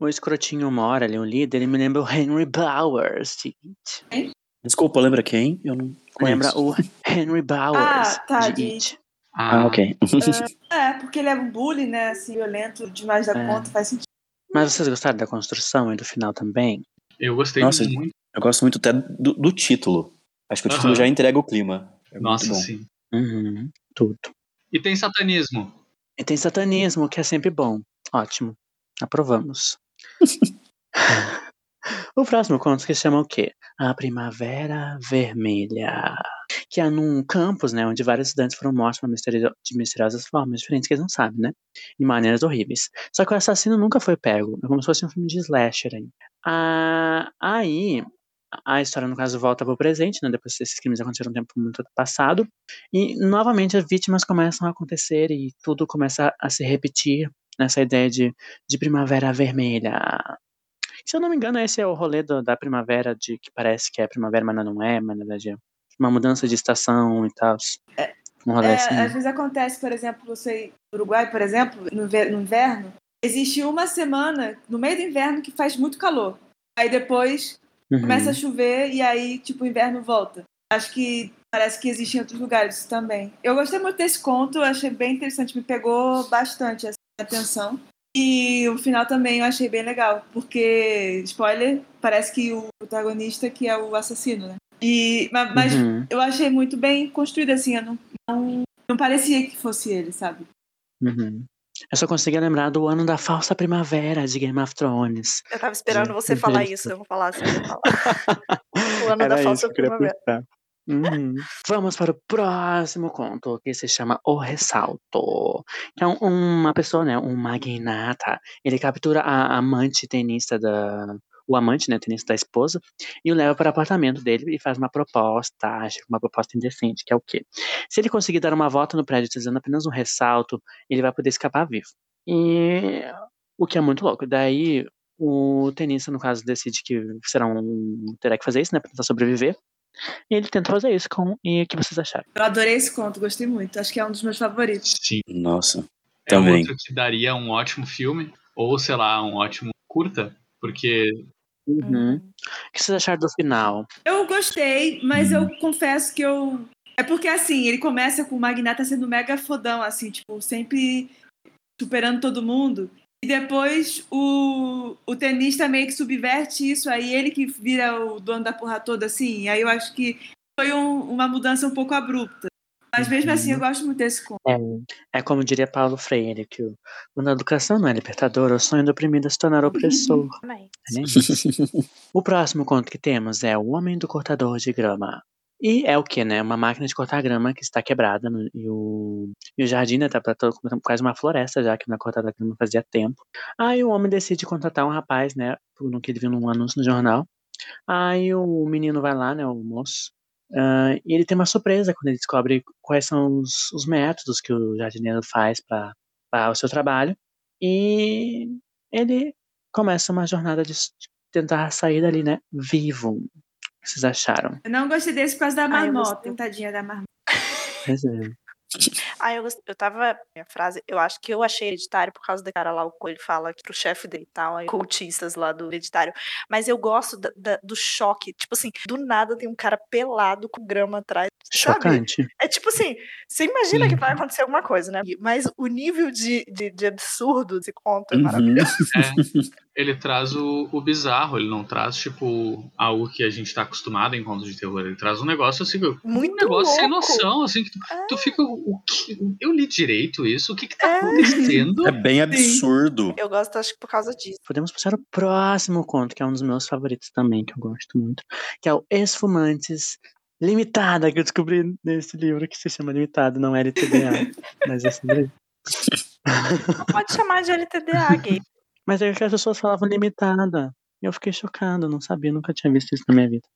Speaker 2: o escrotinho mora ali, o líder, ele me lembra o Henry Bowers, gente.
Speaker 1: Desculpa, lembra quem? Eu não
Speaker 2: Lembra
Speaker 1: conheço.
Speaker 2: o Henry Bowers.
Speaker 3: Ah, tá,
Speaker 2: de
Speaker 3: de-
Speaker 2: It.
Speaker 1: Ah, ok.
Speaker 3: É, porque ele é um bully, né? Assim, violento demais da
Speaker 2: É.
Speaker 3: conta, faz sentido.
Speaker 2: Mas vocês gostaram da construção e do final também?
Speaker 5: Eu gostei
Speaker 1: Nossa,
Speaker 5: muito.
Speaker 1: Eu gosto muito até do, do título. Acho que o título
Speaker 5: Aham.
Speaker 1: já entrega o clima. É muito
Speaker 5: Nossa,
Speaker 1: bom.
Speaker 5: sim.
Speaker 2: Uhum, tudo.
Speaker 5: E tem satanismo.
Speaker 2: E tem satanismo, que é sempre bom. Ótimo. Aprovamos. o próximo conto que chama o quê? A Primavera Vermelha. Que é num campus, né? Onde vários estudantes foram mortos de misteriosas formas diferentes que eles não sabem, né? De maneiras horríveis. Só que o assassino nunca foi pego. É como se fosse um filme de slasher aí. Ah, aí, a história, no caso, volta para o presente, né? Depois esses crimes aconteceram um tempo muito passado. E, novamente, as vítimas começam a acontecer e tudo começa a se repetir nessa ideia de, de primavera vermelha. Se eu não me engano, esse é o rolê do, da primavera, de que parece que é primavera, mas não é, mas na verdade é uma mudança de estação e tal.
Speaker 3: É, é,
Speaker 2: assim.
Speaker 3: Às vezes acontece, por exemplo, você, no Uruguai, por exemplo, no, no inverno, existe uma semana no meio do inverno que faz muito calor. Aí depois
Speaker 2: Uhum.
Speaker 3: começa a chover e aí, tipo, o inverno volta. Acho que parece que existe em outros lugares isso também. Eu gostei muito desse conto, achei bem interessante, me pegou bastante essa atenção. E o final também eu achei bem legal, porque, spoiler, parece que o protagonista que é o assassino, né? E, ma- mas
Speaker 2: Uhum.
Speaker 3: eu achei muito bem construído, assim, eu não, não, não parecia que fosse ele, sabe?
Speaker 2: Uhum. Eu só conseguia lembrar do ano da falsa primavera de Game of Thrones.
Speaker 4: Eu tava esperando
Speaker 2: Sim,
Speaker 4: você
Speaker 2: sim,
Speaker 4: falar isso, eu vou falar assim. Eu vou falar. O ano
Speaker 2: Era
Speaker 4: da falsa primavera.
Speaker 2: Uhum. Vamos para o próximo conto, que se chama O Ressalto. É um- uma pessoa, né, um magnata. Ele captura a amante tenista da. O amante, né, tenista da esposa, e o leva para o apartamento dele e faz uma proposta, acha que uma proposta indecente, que é o quê? Se ele conseguir dar uma volta no prédio utilizando apenas um ressalto, ele vai poder escapar vivo. E o que é muito louco. Daí o tenista, no caso, decide que será um. terá que fazer isso, né? Pra tentar sobreviver. E ele tenta fazer isso com. E o que vocês acharam?
Speaker 3: Eu adorei esse conto, gostei muito. Acho que é um dos meus favoritos.
Speaker 5: Sim.
Speaker 1: Nossa.
Speaker 5: É
Speaker 1: Também.
Speaker 5: outro que daria um ótimo filme, ou sei lá, um ótimo curta, porque
Speaker 2: Uhum. O que vocês acharam do final?
Speaker 3: Eu gostei, mas eu confesso que eu. É porque assim, ele começa com o Magnata sendo mega fodão, assim, tipo, sempre superando todo mundo. E depois o, o tenista meio que subverte isso, aí ele que vira o dono da porra toda, assim. Aí eu acho que foi um- uma mudança um pouco abrupta. Mas mesmo assim, eu gosto muito desse conto.
Speaker 2: É, é como diria Paulo Freire, que o, quando a educação não é libertadora, o sonho do oprimido é se tornar opressor. É o próximo conto que temos é O Homem do Cortador de Grama. E é o que, né? Uma máquina de cortar grama que está quebrada. no- e, o, e o jardim, né? Tá pra todo, quase uma floresta já, que não é cortada grama fazia tempo. Aí o homem decide contratar um rapaz, né? No que ele viu num anúncio no jornal. Aí o menino vai lá, né? O moço. Ah, e ele tem uma surpresa quando ele descobre quais são os, os métodos que o jardineiro faz para o seu trabalho. E ele começa uma jornada de tentar sair dali, né? Vivo. O que vocês acharam?
Speaker 3: Eu não gostei desse por causa da
Speaker 4: Ah,
Speaker 3: marmota,
Speaker 4: gostei.
Speaker 3: tadinha da marmota.
Speaker 2: Pois é.
Speaker 4: Ah, eu, gost- eu tava. Minha frase, eu acho que eu achei hereditário por causa da cara lá, o que ele fala pro chefe dele e tal, aí, cultistas lá do hereditário. Mas eu gosto da- da- do choque. Tipo assim, do nada tem um cara pelado com grama atrás. Sabe?
Speaker 2: Chocante.
Speaker 4: É tipo assim, você imagina que vai acontecer alguma coisa, né? Mas o nível de, de, de absurdo desse conto é
Speaker 1: Uhum.
Speaker 4: maravilhoso.
Speaker 5: ele traz o, o bizarro, ele não traz, tipo, algo que a gente tá acostumado em contos de terror. Ele traz um negócio assim, um
Speaker 4: Muito
Speaker 5: negócio sem
Speaker 4: louco.
Speaker 5: noção, assim, que tu,
Speaker 4: É.
Speaker 5: tu fica. O que, eu li direito isso? O que que tá
Speaker 4: É.
Speaker 5: acontecendo?
Speaker 1: É bem absurdo.
Speaker 4: Eu gosto, acho que por causa disso.
Speaker 2: Podemos passar o próximo conto, que é um dos meus favoritos também, que eu gosto muito, que é o Esfumantes Limitada, que eu descobri nesse livro que se chama Limitado, não é LTDA, mas é sobre
Speaker 4: Não pode chamar de LTDA, gay.
Speaker 2: Mas é que as pessoas falavam limitada. E eu fiquei chocado, não sabia, nunca tinha visto isso na minha vida.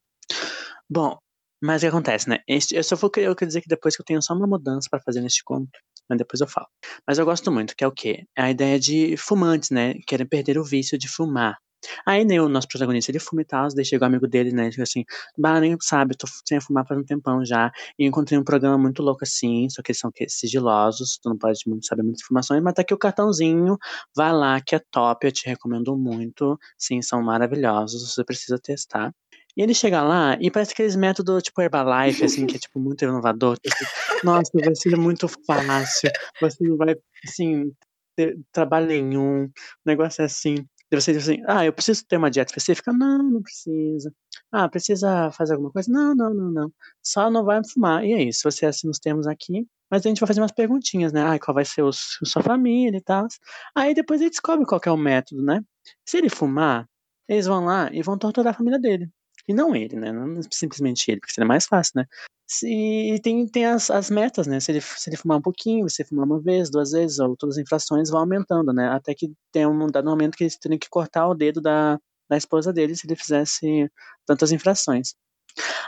Speaker 2: Bom, mas o que acontece, né? Eu só vou eu quero dizer que depois que eu tenho só uma mudança pra fazer neste conto, mas depois eu falo. Mas eu gosto muito, que é o quê? É a ideia de fumantes, né? Querem perder o vício de fumar. Aí, né, o nosso protagonista, ele fuma e tal, daí chega o amigo dele, né, diz assim, bah, nem sabe, tô sem fumar faz um tempão já, e encontrei um programa muito louco assim, só que eles são sigilosos, tu não pode muito saber muitas informações, mas tá aqui o cartãozinho, vai lá que é top, eu te recomendo muito, sim, são maravilhosos, você precisa testar. E ele chega lá e parece aqueles métodos tipo Herbalife, assim, que é tipo muito inovador. Tipo, Nossa, vai ser muito fácil. Você não vai, assim, ter trabalho nenhum. O negócio é assim. E você diz assim, ah, eu preciso ter uma dieta específica? Não, não precisa. Ah, precisa fazer alguma coisa? Não, não, não, não. Só não vai fumar. E é isso, você assina os termos aqui. Mas a gente vai fazer umas perguntinhas, né? Ah, qual vai ser o, sua família e tal. Aí depois ele descobre qual é o método, né? Se ele fumar, eles vão lá e vão torturar a família dele. E não ele, né? Não simplesmente ele, porque seria mais fácil, né? Se, e tem, tem as, as metas, né? Se ele, se ele fumar um pouquinho, se ele fumar uma vez, duas vezes, ou todas as infrações vão aumentando, né? Até que tem um dado momento que eles têm que cortar o dedo da, da esposa dele se ele fizesse tantas infrações.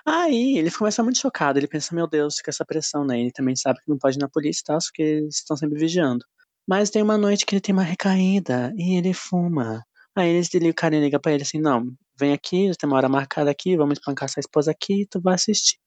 Speaker 2: Aí ele começa muito chocado, ele pensa, meu Deus, fica essa pressão, né? Ele também sabe que não pode ir na polícia e tal, porque eles estão sempre vigiando. Mas tem uma noite que ele tem uma recaída e ele fuma. Aí ele, o cara liga pra ele assim, não, vem aqui, tem uma hora marcada aqui, vamos espancar essa esposa aqui tu vai assistir.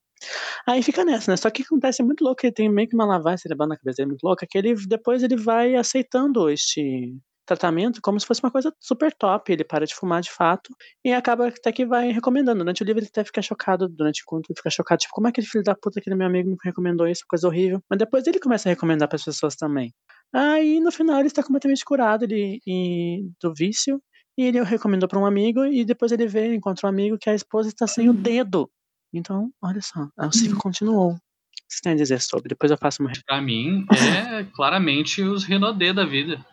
Speaker 2: Aí fica nessa, né? Só que acontece muito louco, ele tem meio que uma lavagem cerebral na cabeça dele muito louca, que ele depois ele vai aceitando este tratamento como se fosse uma coisa super top. Ele para de fumar de fato e acaba até que vai recomendando. Durante o livro ele até fica chocado, durante o conto ele fica chocado, tipo, como é que aquele filho da puta, aquele meu amigo me recomendou isso, coisa horrível. Mas depois ele começa a recomendar para as pessoas também. Aí no final ele está completamente curado ele, e, do vício e ele recomendou para um amigo e depois ele vê, encontra um amigo que a esposa está sem o dedo. Então, olha só, o ciclo continuou. O que você tem a dizer sobre? Depois eu faço uma.
Speaker 5: Pra mim, é claramente os Renaudet da vida.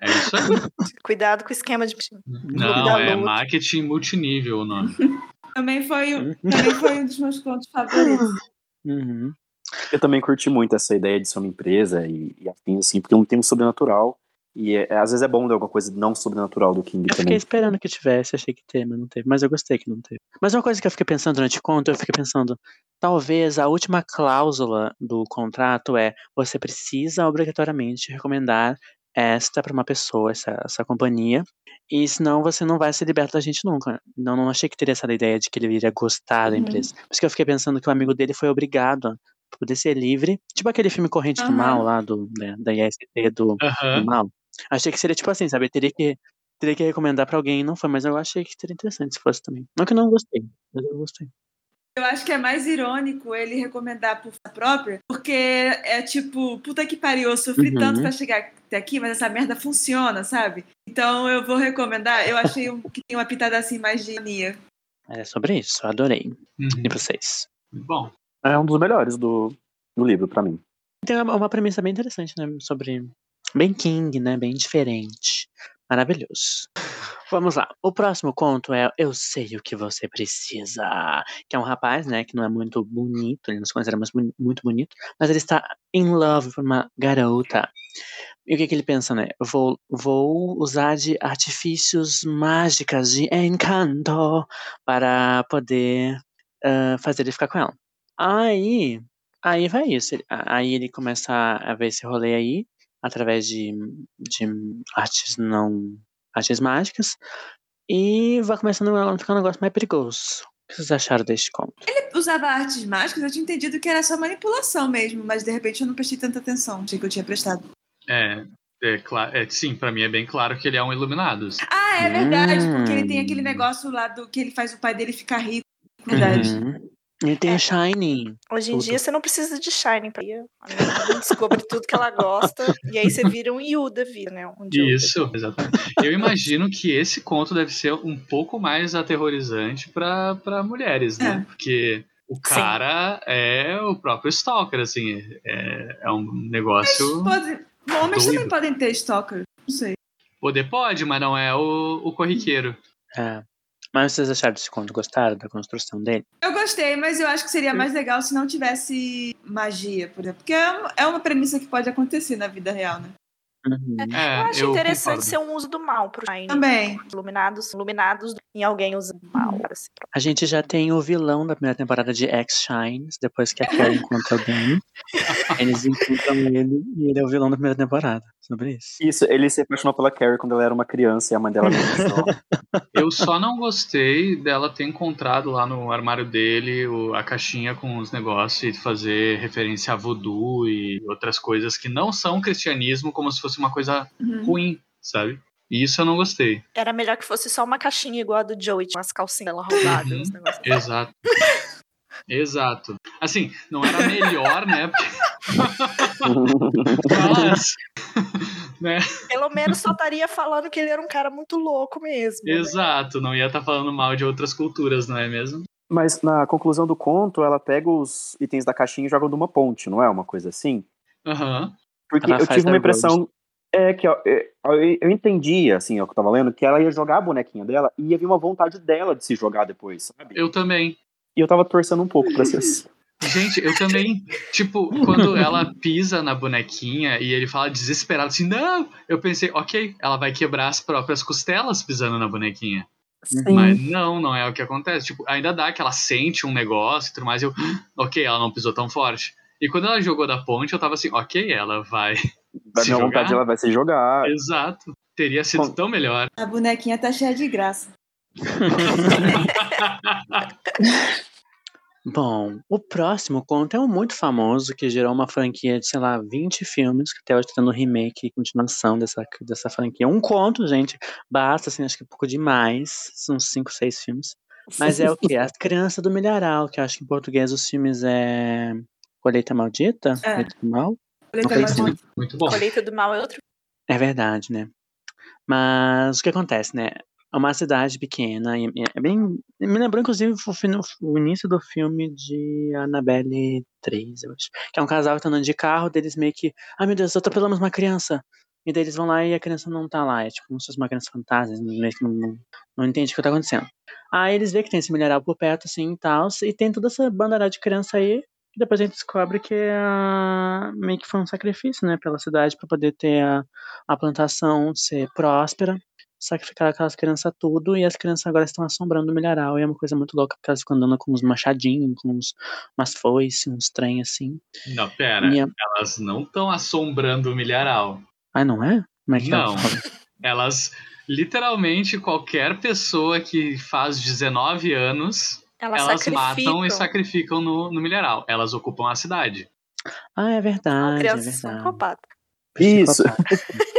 Speaker 5: É isso aí.
Speaker 4: Cuidado com o esquema de.
Speaker 5: Não, é marketing multinível o nome.
Speaker 3: Também foi, também foi um dos meus contos favoritos.
Speaker 2: Uhum.
Speaker 1: Eu também curti muito essa ideia de ser uma empresa e, e afim, assim, porque não tem um sobrenatural. E é, às vezes é bom ler alguma coisa não sobrenatural do King
Speaker 2: Eu fiquei
Speaker 1: também.
Speaker 2: esperando que tivesse, achei que ter, mas não teve. Mas eu gostei que não teve. Mas uma coisa que eu fiquei pensando durante o conto, eu fiquei pensando, talvez a última cláusula do contrato é você precisa obrigatoriamente recomendar esta para uma pessoa, essa, essa companhia, e senão você não vai ser liberto da gente nunca. Não, não achei que teria essa ideia de que ele iria gostar da
Speaker 3: Uhum.
Speaker 2: empresa. Por isso que eu fiquei pensando que o amigo dele foi obrigado a poder ser livre. Tipo aquele filme Corrente do
Speaker 3: Aham.
Speaker 2: Mal lá, do, né, da IST do, do
Speaker 5: Aham.
Speaker 2: mal. Achei que seria tipo assim, sabe? Teria que, teria que recomendar pra alguém e não foi, mas eu achei que seria interessante se fosse também. Não que eu não gostei, mas eu gostei.
Speaker 3: Eu acho que é mais irônico ele recomendar por própria, porque é tipo, puta que pariu, eu sofri
Speaker 2: Uhum.
Speaker 3: tanto pra chegar até aqui, mas essa merda funciona, sabe? Então eu vou recomendar. Eu achei um- que tem uma pitada assim mais de ironia.
Speaker 2: É sobre isso, adorei.
Speaker 5: Uhum.
Speaker 2: E vocês?
Speaker 5: Bom,
Speaker 1: É um dos melhores do, do livro pra mim.
Speaker 2: Tem uma, uma premissa bem interessante, né? Sobre. Bem King, né? Bem diferente. Maravilhoso. Vamos lá. O próximo conto é Eu Sei o que Você Precisa. Que é um rapaz, né? Que não é muito bonito, ele não se considera muito bonito, mas ele está in love por uma garota. E o que, que ele pensa, né? Vou, vou usar de artifícios mágicas, de encanto, para poder ah, fazer ele ficar com ela. Aí, aí vai isso. Aí ele começa a ver esse rolê aí, através de, de artes não. artes mágicas. E vai começando a ficar um negócio mais perigoso. O que vocês acharam deste conto?
Speaker 3: Usava artes mágicas, eu tinha entendido que era só manipulação mesmo, mas de repente eu não prestei tanta atenção. Achei que eu tinha prestado.
Speaker 5: é, é, claro, é sim, pra mim é bem claro que ele é um iluminado.
Speaker 3: Ah, é verdade, porque ele tem
Speaker 2: Hum.
Speaker 3: aquele negócio lá do que ele faz o pai dele ficar rico. Verdade.
Speaker 2: Uhum. Ele tem
Speaker 4: É.
Speaker 2: o Shining.
Speaker 4: Hoje em
Speaker 2: Tudo.
Speaker 4: dia você não precisa de Shining pra ir. Descobre tudo que ela gosta. E aí você vira um Yu da vida, né? Um
Speaker 5: Isso, exatamente. Eu imagino que esse conto deve ser um pouco mais aterrorizante pra pra mulheres, né? Porque o cara é o próprio Stalker, assim, é, é um negócio.
Speaker 3: Pode... Homens também podem ter stalker. Não sei.
Speaker 5: Poder pode, mas não é o, o corriqueiro.
Speaker 2: É. Mas vocês acharam desse conto? Gostaram da construção dele?
Speaker 3: Eu gostei, mas eu acho que seria mais legal se não tivesse magia, por exemplo. Porque é uma, é uma premissa que pode acontecer na vida real, né?
Speaker 2: Uhum.
Speaker 5: É,
Speaker 4: Eu acho interessante
Speaker 5: concordo.
Speaker 4: ser um uso do mal pro Shining.
Speaker 3: Também.
Speaker 4: Iluminados, iluminados em alguém usando mal. próprio.
Speaker 2: A gente já tem o vilão da primeira temporada de X-Shines, depois que a Carrie encontra o Danny. Eles encontram ele e ele é o vilão da primeira temporada. Sobre isso.
Speaker 1: Isso, ele se apaixonou pela Carrie quando ela era uma criança e a mãe dela não
Speaker 5: Eu só não gostei dela ter encontrado lá no armário dele o- a caixinha com os negócios e fazer referência a voodoo e outras coisas que não são cristianismo, como se fosse uma coisa
Speaker 3: Uhum.
Speaker 5: ruim, sabe? E isso eu não gostei.
Speaker 4: Era melhor que fosse só uma caixinha igual a do Joey, tinha umas calcinhas dela roubadas,
Speaker 5: Uhum.
Speaker 4: uns negócios.
Speaker 5: Exato. Exato. Assim, não era melhor, né? Mas, né?
Speaker 4: Pelo menos só estaria falando que ele era um cara muito louco mesmo. né?
Speaker 5: Exato, não ia estar falando mal de outras culturas, não é mesmo?
Speaker 1: Mas na conclusão do conto, ela pega os itens da caixinha e joga numa ponte, não é? Uma coisa assim?
Speaker 5: Aham.
Speaker 1: Porque
Speaker 2: Ela
Speaker 1: eu tive uma impressão. É que ó, é, eu, eu entendi, assim, ó, que eu tava lendo, que ela ia jogar a bonequinha dela e ia vir uma vontade dela de se jogar depois, sabe?
Speaker 5: Eu também.
Speaker 1: E eu tava torcendo um pouco pra ser assim.
Speaker 5: Gente, eu também. Tipo, quando ela pisa na bonequinha e ele fala desesperado assim, não! Eu pensei, ok, ela vai quebrar as próprias costelas pisando na bonequinha.
Speaker 1: Sim.
Speaker 5: Mas não, não é o que acontece. Tipo, ainda dá que ela sente um negócio e tudo mais. Eu, ok, ela não pisou tão forte. E quando ela jogou da ponte, eu tava assim, ok, ela vai. Se
Speaker 1: minha
Speaker 5: jogar?
Speaker 1: vontade, ela vai se jogar.
Speaker 5: Exato. Teria sido
Speaker 1: Com-
Speaker 5: tão melhor.
Speaker 3: A bonequinha tá cheia de graça.
Speaker 2: Bom, o próximo conto é um muito famoso que gerou uma franquia de, sei lá, 20 filmes, que até hoje tá tendo remake e continuação dessa, dessa franquia. Um conto, gente, basta, assim, acho que é pouco demais. São 5, 6 filmes. Mas é o quê? As Crianças do Milharal, que eu acho que em português os filmes é. Colheita Maldita?
Speaker 3: É.
Speaker 2: Colheita do Mal? Não
Speaker 3: ela-
Speaker 2: sentido.
Speaker 5: Muito bom.
Speaker 4: Colheita do mal é outro.
Speaker 2: É verdade, né? Mas o que acontece, né? É uma cidade pequena, e- é bem. Me lembrou, inclusive, o, fim- o início do filme de Annabelle 3, eu acho. Que é um casal que tá andando de carro, deles meio que. Ai meu Deus, atropelamos uma criança. E daí eles vão lá e a criança não tá lá. É tipo como se fosse uma criança fantasma, não, não, não entende o que tá acontecendo. Aí eles veem que tem esse milharal por perto, assim e tal, e tem toda essa bandarada de criança aí. E depois a gente descobre que ah, meio que foi um sacrifício, né, pela cidade pra poder ter a, a plantação ser próspera, sacrificar aquelas crianças tudo, e as crianças agora estão assombrando o milharal, e é uma coisa muito louca, porque elas ficam andando com uns machadinhos, com uns, umas foices, uns trem assim.
Speaker 5: Não, pera.
Speaker 2: E a-
Speaker 5: Elas não estão assombrando o milharal.
Speaker 2: Ah, não é? Como é que
Speaker 5: Não.
Speaker 2: é?
Speaker 5: Elas, literalmente, qualquer pessoa que faz 19 anos,
Speaker 4: Elas,
Speaker 5: elas matam e sacrificam no, no milharal. Elas ocupam a cidade.
Speaker 2: Ah, é verdade, é
Speaker 4: crianças
Speaker 2: verdade.
Speaker 4: psicopatas.
Speaker 1: Isso.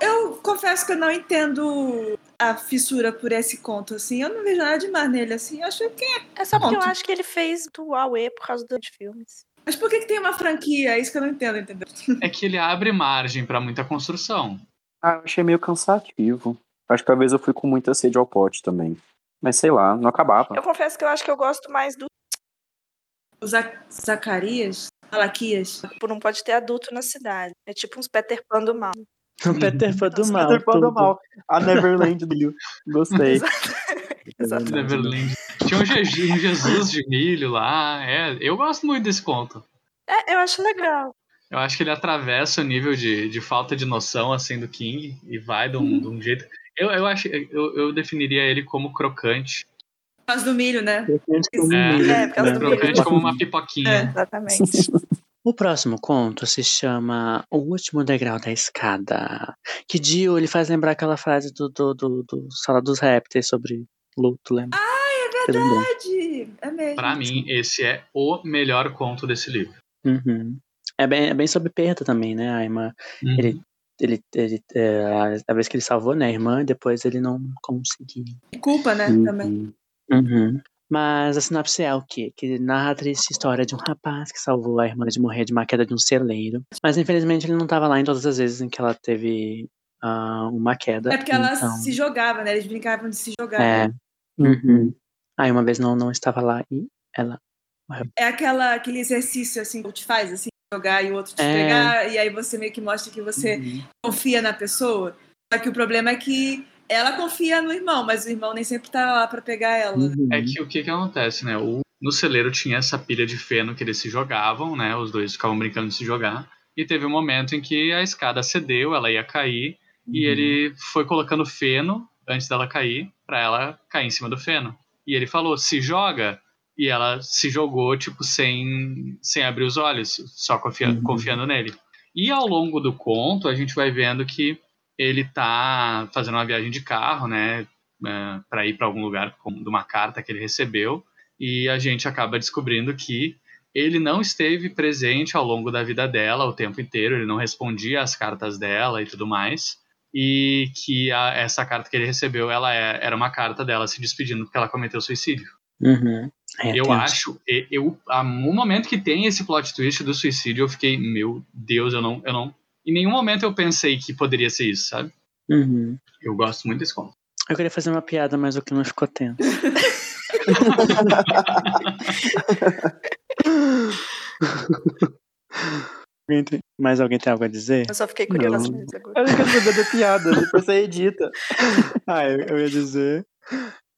Speaker 3: Eu confesso que eu não entendo a fissura por esse conto, assim. Eu não vejo nada demais nele, assim. Eu acho que é.
Speaker 4: É só porque eu acho que ele fez do Aue por causa dos filmes.
Speaker 3: Mas por que, que tem uma franquia? É isso que eu não entendo, entendeu?
Speaker 5: É que ele abre margem pra muita construção.
Speaker 1: Ah, eu achei meio cansativo. Acho que talvez eu fui com muita sede ao pote também. Mas sei lá, não acabava.
Speaker 4: Eu confesso que eu acho que eu gosto mais do.
Speaker 3: O Zac- Zacarias? Malaquias?
Speaker 4: Tipo, não pode ter adulto na cidade. É tipo uns Peter Pan do mal.
Speaker 2: O Peter Pan do mal.
Speaker 1: Peter Pan do mal. A Neverland do Liu. Gostei.
Speaker 4: Exatamente.
Speaker 5: Neverland. Tinha um, Je- um Jesus de milho lá. É, eu gosto muito desse conto.
Speaker 4: É, eu acho legal.
Speaker 5: Eu acho que ele atravessa o nível de, de falta de noção assim do King e vai de um, de um jeito. Eu, eu acho eu, eu definiria ele como crocante.
Speaker 3: Por causa do milho, né?
Speaker 2: Crocante como
Speaker 5: É,
Speaker 2: milho,
Speaker 4: é, por causa
Speaker 2: né?
Speaker 4: do milho.
Speaker 5: Crocante como uma pipoquinha.
Speaker 3: É.
Speaker 4: Exatamente.
Speaker 2: O próximo conto se chama O Último Degrau da Escada. Que Dio, ele faz lembrar aquela frase do, do, do, do Sala dos Répteis sobre luto, lembra?
Speaker 3: É
Speaker 2: Você lembrou?
Speaker 3: verdade. É mesmo.
Speaker 5: Pra mim, esse é o melhor conto desse livro.
Speaker 2: Uhum. É, bem, é bem sobre perda também, né? A irmã, Ele- ele, ele, é, a- a vez que ele salvou né, a irmã, depois ele não conseguiu.
Speaker 3: Culpa, né?
Speaker 1: Uhum.
Speaker 3: Também.
Speaker 2: Uhum. Mas a sinopse é o quê? Que narra a triste história de um rapaz que salvou a irmã de morrer de uma queda de um celeiro. Mas infelizmente ele não estava lá em todas as vezes em que ela teve ah, uma queda.
Speaker 3: É porque ela
Speaker 2: então,
Speaker 3: se jogava, né? Eles brincavam de se jogar.
Speaker 2: É. Uhum. Aí uma vez não, não estava lá e ela.
Speaker 3: É aquela, aquele exercício assim que te faz, assim, jogar e o outro te
Speaker 2: É.
Speaker 3: pegar, e aí você meio que mostra que você
Speaker 2: Uhum.
Speaker 3: confia na pessoa. Só que o problema é que ela confia no irmão, mas o irmão nem sempre tá lá pra pegar ela.
Speaker 2: Uhum.
Speaker 5: É que o que que acontece, né? O, no celeiro tinha essa pilha de feno que eles se jogavam, né? Os dois ficavam brincando de se jogar. E teve um momento em que a escada cedeu, ela ia cair, e
Speaker 2: Uhum.
Speaker 5: ele foi colocando feno antes dela cair, pra ela cair em cima do feno. E ele falou: se joga. E ela se jogou, tipo, sem, sem abrir os olhos, só confia-
Speaker 2: Uhum.
Speaker 5: confiando nele. E ao longo do conto, a gente vai vendo que ele tá fazendo uma viagem de carro, né? é, para ir para algum lugar com, de uma carta que ele recebeu e a gente acaba descobrindo que ele não esteve presente ao longo da vida dela o tempo inteiro, ele não respondia às cartas dela e tudo mais e que a- essa carta que ele recebeu ela é- era uma carta dela se despedindo porque ela cometeu suicídio.
Speaker 2: Uhum. É,
Speaker 5: eu acho, eu, a- no momento que tem esse plot twist do suicídio, eu fiquei, meu Deus, eu não, eu não, em nenhum momento eu pensei que poderia ser isso, sabe?
Speaker 2: Uhum.
Speaker 5: Eu gosto muito desse conto.
Speaker 2: Eu queria fazer uma piada, mas o que não ficou tenso. Mais alguém tem algo a dizer?
Speaker 4: Eu só fiquei curiosa
Speaker 2: Não.
Speaker 4: mesmo agora.
Speaker 1: Eu não quero saber da piada, depois você edita.
Speaker 2: Ah, eu, eu ia dizer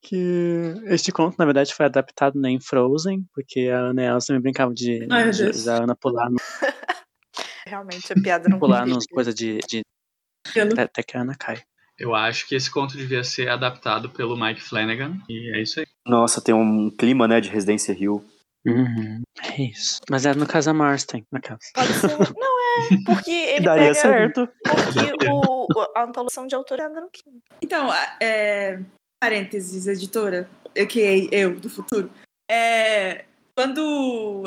Speaker 2: que este conto, na verdade, foi adaptado né, em Frozen, porque a Ana e a Elsa também brincavam de,
Speaker 3: Ai,
Speaker 2: de-
Speaker 3: Deus.
Speaker 2: da Ana pular, no,
Speaker 4: Realmente, a piada não
Speaker 2: pular nos coisas de, de
Speaker 3: não-
Speaker 2: até, até que a Ana cai.
Speaker 5: Eu acho que esse conto devia ser adaptado pelo Mike Flanagan. E é isso aí.
Speaker 1: Nossa, tem um clima, né, de Residência Hill.
Speaker 2: Uhum. É isso. Mas é no Casa Marston, na casa.
Speaker 4: Pode ser. Não é, porque ele
Speaker 1: Daria
Speaker 4: pega.
Speaker 1: certo.
Speaker 4: Porque o, a antologia de autor é Andrew King.
Speaker 3: Então, é, parênteses, editora, que eu do futuro. É, quando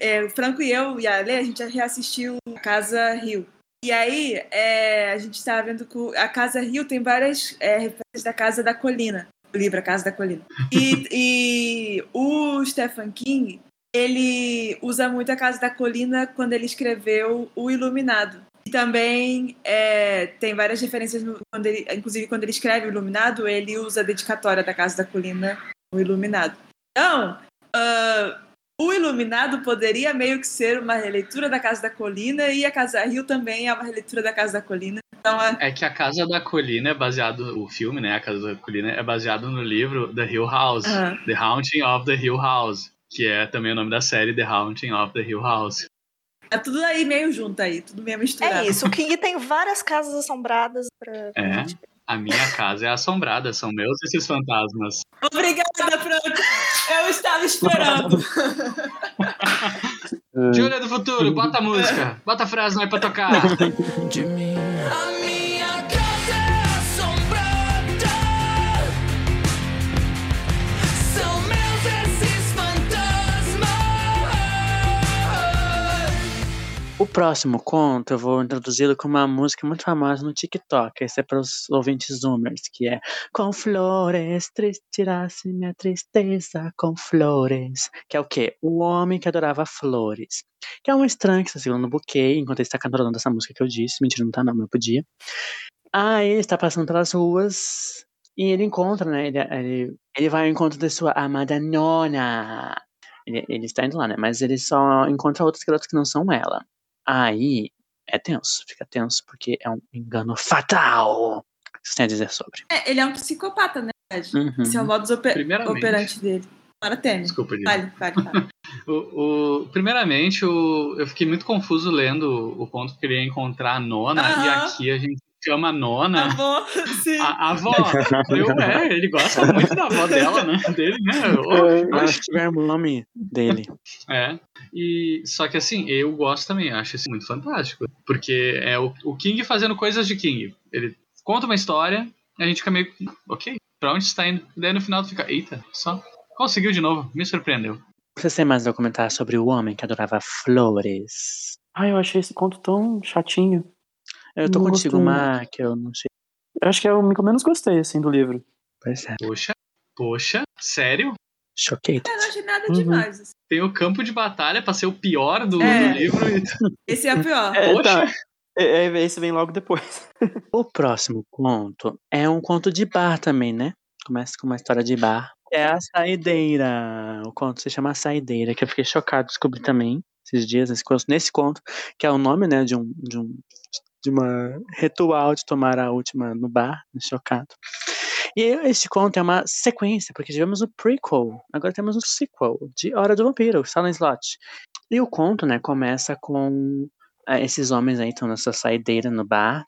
Speaker 3: é, o Franco e eu e a Lê, a gente reassistiu Casa Rio. E aí, é, a gente estava vendo que a Casa Rio tem várias é, referências da Casa da Colina, o livro A Casa da Colina. E, e o Stephen King, ele usa muito a Casa da Colina quando ele escreveu O Iluminado. E também é, tem várias referências, no, quando ele, inclusive quando ele escreve o Iluminado, ele usa a dedicatória da Casa da Colina, o Iluminado. Então, ah, o Iluminado poderia meio que ser uma releitura da Casa da Colina e a Casa Rio também é uma releitura da Casa da Colina. Então, é,
Speaker 5: É que a Casa da Colina é baseado, o filme, né? A Casa da Colina é baseado no livro The Hill House,
Speaker 3: Aham.
Speaker 5: The Haunting of the Hill House, que é também o nome da série The Haunting of the Hill House.
Speaker 3: é tudo aí meio junto aí, tudo meio misturado.
Speaker 4: É isso, o King tem várias casas assombradas pra. pra
Speaker 5: É. A minha casa é assombrada, são meus esses fantasmas.
Speaker 3: Obrigada, Franco. Eu estava esperando.
Speaker 5: Júlia do futuro, bota a música, bota a frase aí pra tocar.
Speaker 6: de mim.
Speaker 2: O próximo conto eu vou introduzi-lo com uma música muito famosa no TikTok. Esse é para os ouvintes zoomers, que é Com flores, tirasse minha tristeza com flores. Que é o quê? O homem que adorava flores. Que é um estranho que está segurando um buquê enquanto ele está cantando essa música que eu disse. Mentira, não tá não, eu podia. Aí ele está passando pelas ruas e ele encontra, né? Ele, ele, ele vai ao encontro da sua amada nona. Ele, ele está indo lá, né? Mas ele só encontra outros garotos que não são ela. Aí é tenso, fica tenso, porque é um engano fatal. O que você tem a dizer sobre?
Speaker 3: É, ele é um psicopata, né?
Speaker 2: Uhum.
Speaker 3: Esse é o modus oper
Speaker 5: Primeiramente.
Speaker 3: operante dele. Para Temer.
Speaker 5: Desculpa.
Speaker 3: Vale, vale, vale.
Speaker 5: O, o- primeiramente, o- eu fiquei muito confuso lendo o ponto que ele ia encontrar a nona, e
Speaker 3: Aham.
Speaker 5: aqui a gente chama a nona.
Speaker 3: Tá bom? Sim.
Speaker 5: A, a avó, eu, é, ele gosta muito da avó dela, né? Dele, né?
Speaker 2: Eu
Speaker 5: Ô,
Speaker 2: acho que é o nome dele.
Speaker 5: É. E só que assim, eu gosto também, acho isso muito fantástico. Porque é o, o King fazendo coisas de King. Ele conta uma história, e a gente fica meio. Ok, pra onde está indo? E daí no final tu fica, eita, só. Conseguiu de novo, me surpreendeu.
Speaker 2: Vocês têm mais a comentar sobre o homem que adorava flores?
Speaker 1: Ai, eu achei esse conto tão chatinho.
Speaker 2: Eu tô
Speaker 1: Não
Speaker 2: contigo. Mark, eu não sei.
Speaker 1: Eu acho que é o que eu menos gostei, assim, do livro.
Speaker 2: Pois é.
Speaker 5: Poxa, poxa, sério?
Speaker 2: Choquei.
Speaker 3: Eu não achei nada
Speaker 1: Uhum.
Speaker 3: demais. assim.
Speaker 5: Tem o campo de batalha pra ser o pior do,
Speaker 3: É.
Speaker 5: do livro.
Speaker 3: Esse é o pior.
Speaker 1: É,
Speaker 5: Poxa.
Speaker 1: tá. É, é, esse vem logo depois.
Speaker 2: O próximo conto é um conto de bar também, né? Começa com uma história de bar. É a saideira. O conto se chama Saideira, que eu fiquei chocado de descobrir também esses dias, nesse conto, nesse conto, que é o nome, né, de um, de um de ritual de tomar a última no bar, né, chocado. E este conto é uma sequência, porque tivemos o prequel, agora temos o sequel de Hora do Vampiro, Silent Slot. E o conto, né, começa com eh, esses homens aí estão nessa saideira no bar,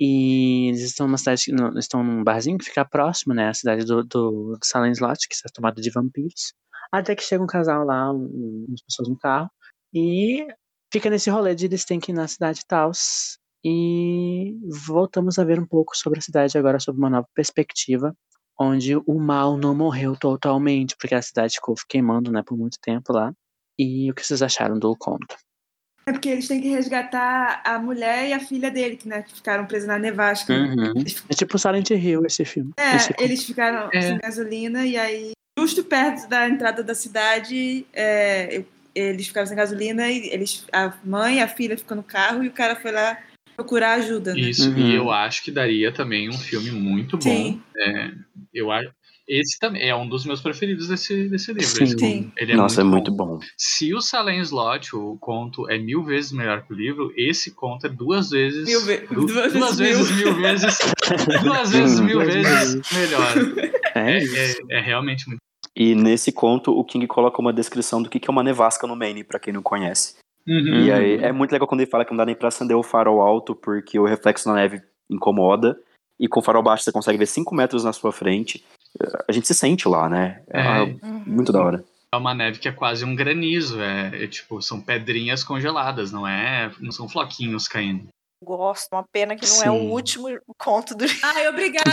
Speaker 2: e eles estão numa cidade, no- estão num barzinho que fica próximo, né, à cidade do, do, Silent Slot, que está tomada de vampiros. Até que chega um casal lá, um- um- umas pessoas no carro, e fica nesse rolê de eles têm que ir na cidade e. E voltamos a ver um pouco sobre a cidade agora, sob uma nova perspectiva, onde o mal não morreu totalmente, porque a cidade ficou queimando, né, por muito tempo lá. E o que vocês acharam do conto?
Speaker 3: É porque eles têm que resgatar a mulher e a filha dele, que, né, que ficaram presas na nevasca.
Speaker 2: Uhum.
Speaker 3: Eles-
Speaker 2: É tipo Silent Hill esse filme.
Speaker 3: É,
Speaker 2: esse
Speaker 3: eles ficaram
Speaker 5: É.
Speaker 3: sem gasolina e aí, justo perto da entrada da cidade, é, eles ficaram sem gasolina e eles, a mãe e a filha ficam no carro e o cara foi lá procurar ajuda, né?
Speaker 5: Isso,
Speaker 2: Uhum.
Speaker 5: e eu acho que daria também um filme muito bom.
Speaker 3: Sim.
Speaker 5: É, eu acho. Esse também é um dos meus preferidos desse, desse livro.
Speaker 2: Sim.
Speaker 5: esse
Speaker 3: Sim.
Speaker 5: Ele é
Speaker 1: Nossa,
Speaker 5: muito
Speaker 1: é
Speaker 5: bom.
Speaker 1: muito bom.
Speaker 5: Se o Salem Slot, o conto, é mil vezes melhor que o livro, esse conto é duas vezes.
Speaker 3: Mil ve-
Speaker 5: du-
Speaker 3: duas
Speaker 5: duas
Speaker 3: vezes
Speaker 5: vezes mil vezes. duas vezes mil vezes
Speaker 2: vezes.
Speaker 5: melhor.
Speaker 2: É,
Speaker 5: É,
Speaker 2: isso.
Speaker 5: é, é realmente muito.
Speaker 1: E nesse conto, o King coloca uma descrição do que que é uma nevasca no Maine, pra quem não conhece.
Speaker 5: Uhum.
Speaker 1: E aí é muito legal quando ele fala que não dá nem pra acender o farol alto porque o reflexo na neve incomoda. e com o farol baixo você consegue ver 5 metros na sua frente. A gente se sente lá, né? É,
Speaker 5: É.
Speaker 4: Uhum.
Speaker 1: muito da hora.
Speaker 5: É uma neve que é quase um granizo, é, é tipo, são pedrinhas congeladas, não é, não são floquinhos caindo.
Speaker 4: Gosto. Uma pena que não é o
Speaker 2: Sim.
Speaker 4: último conto do
Speaker 3: Ai, obrigada.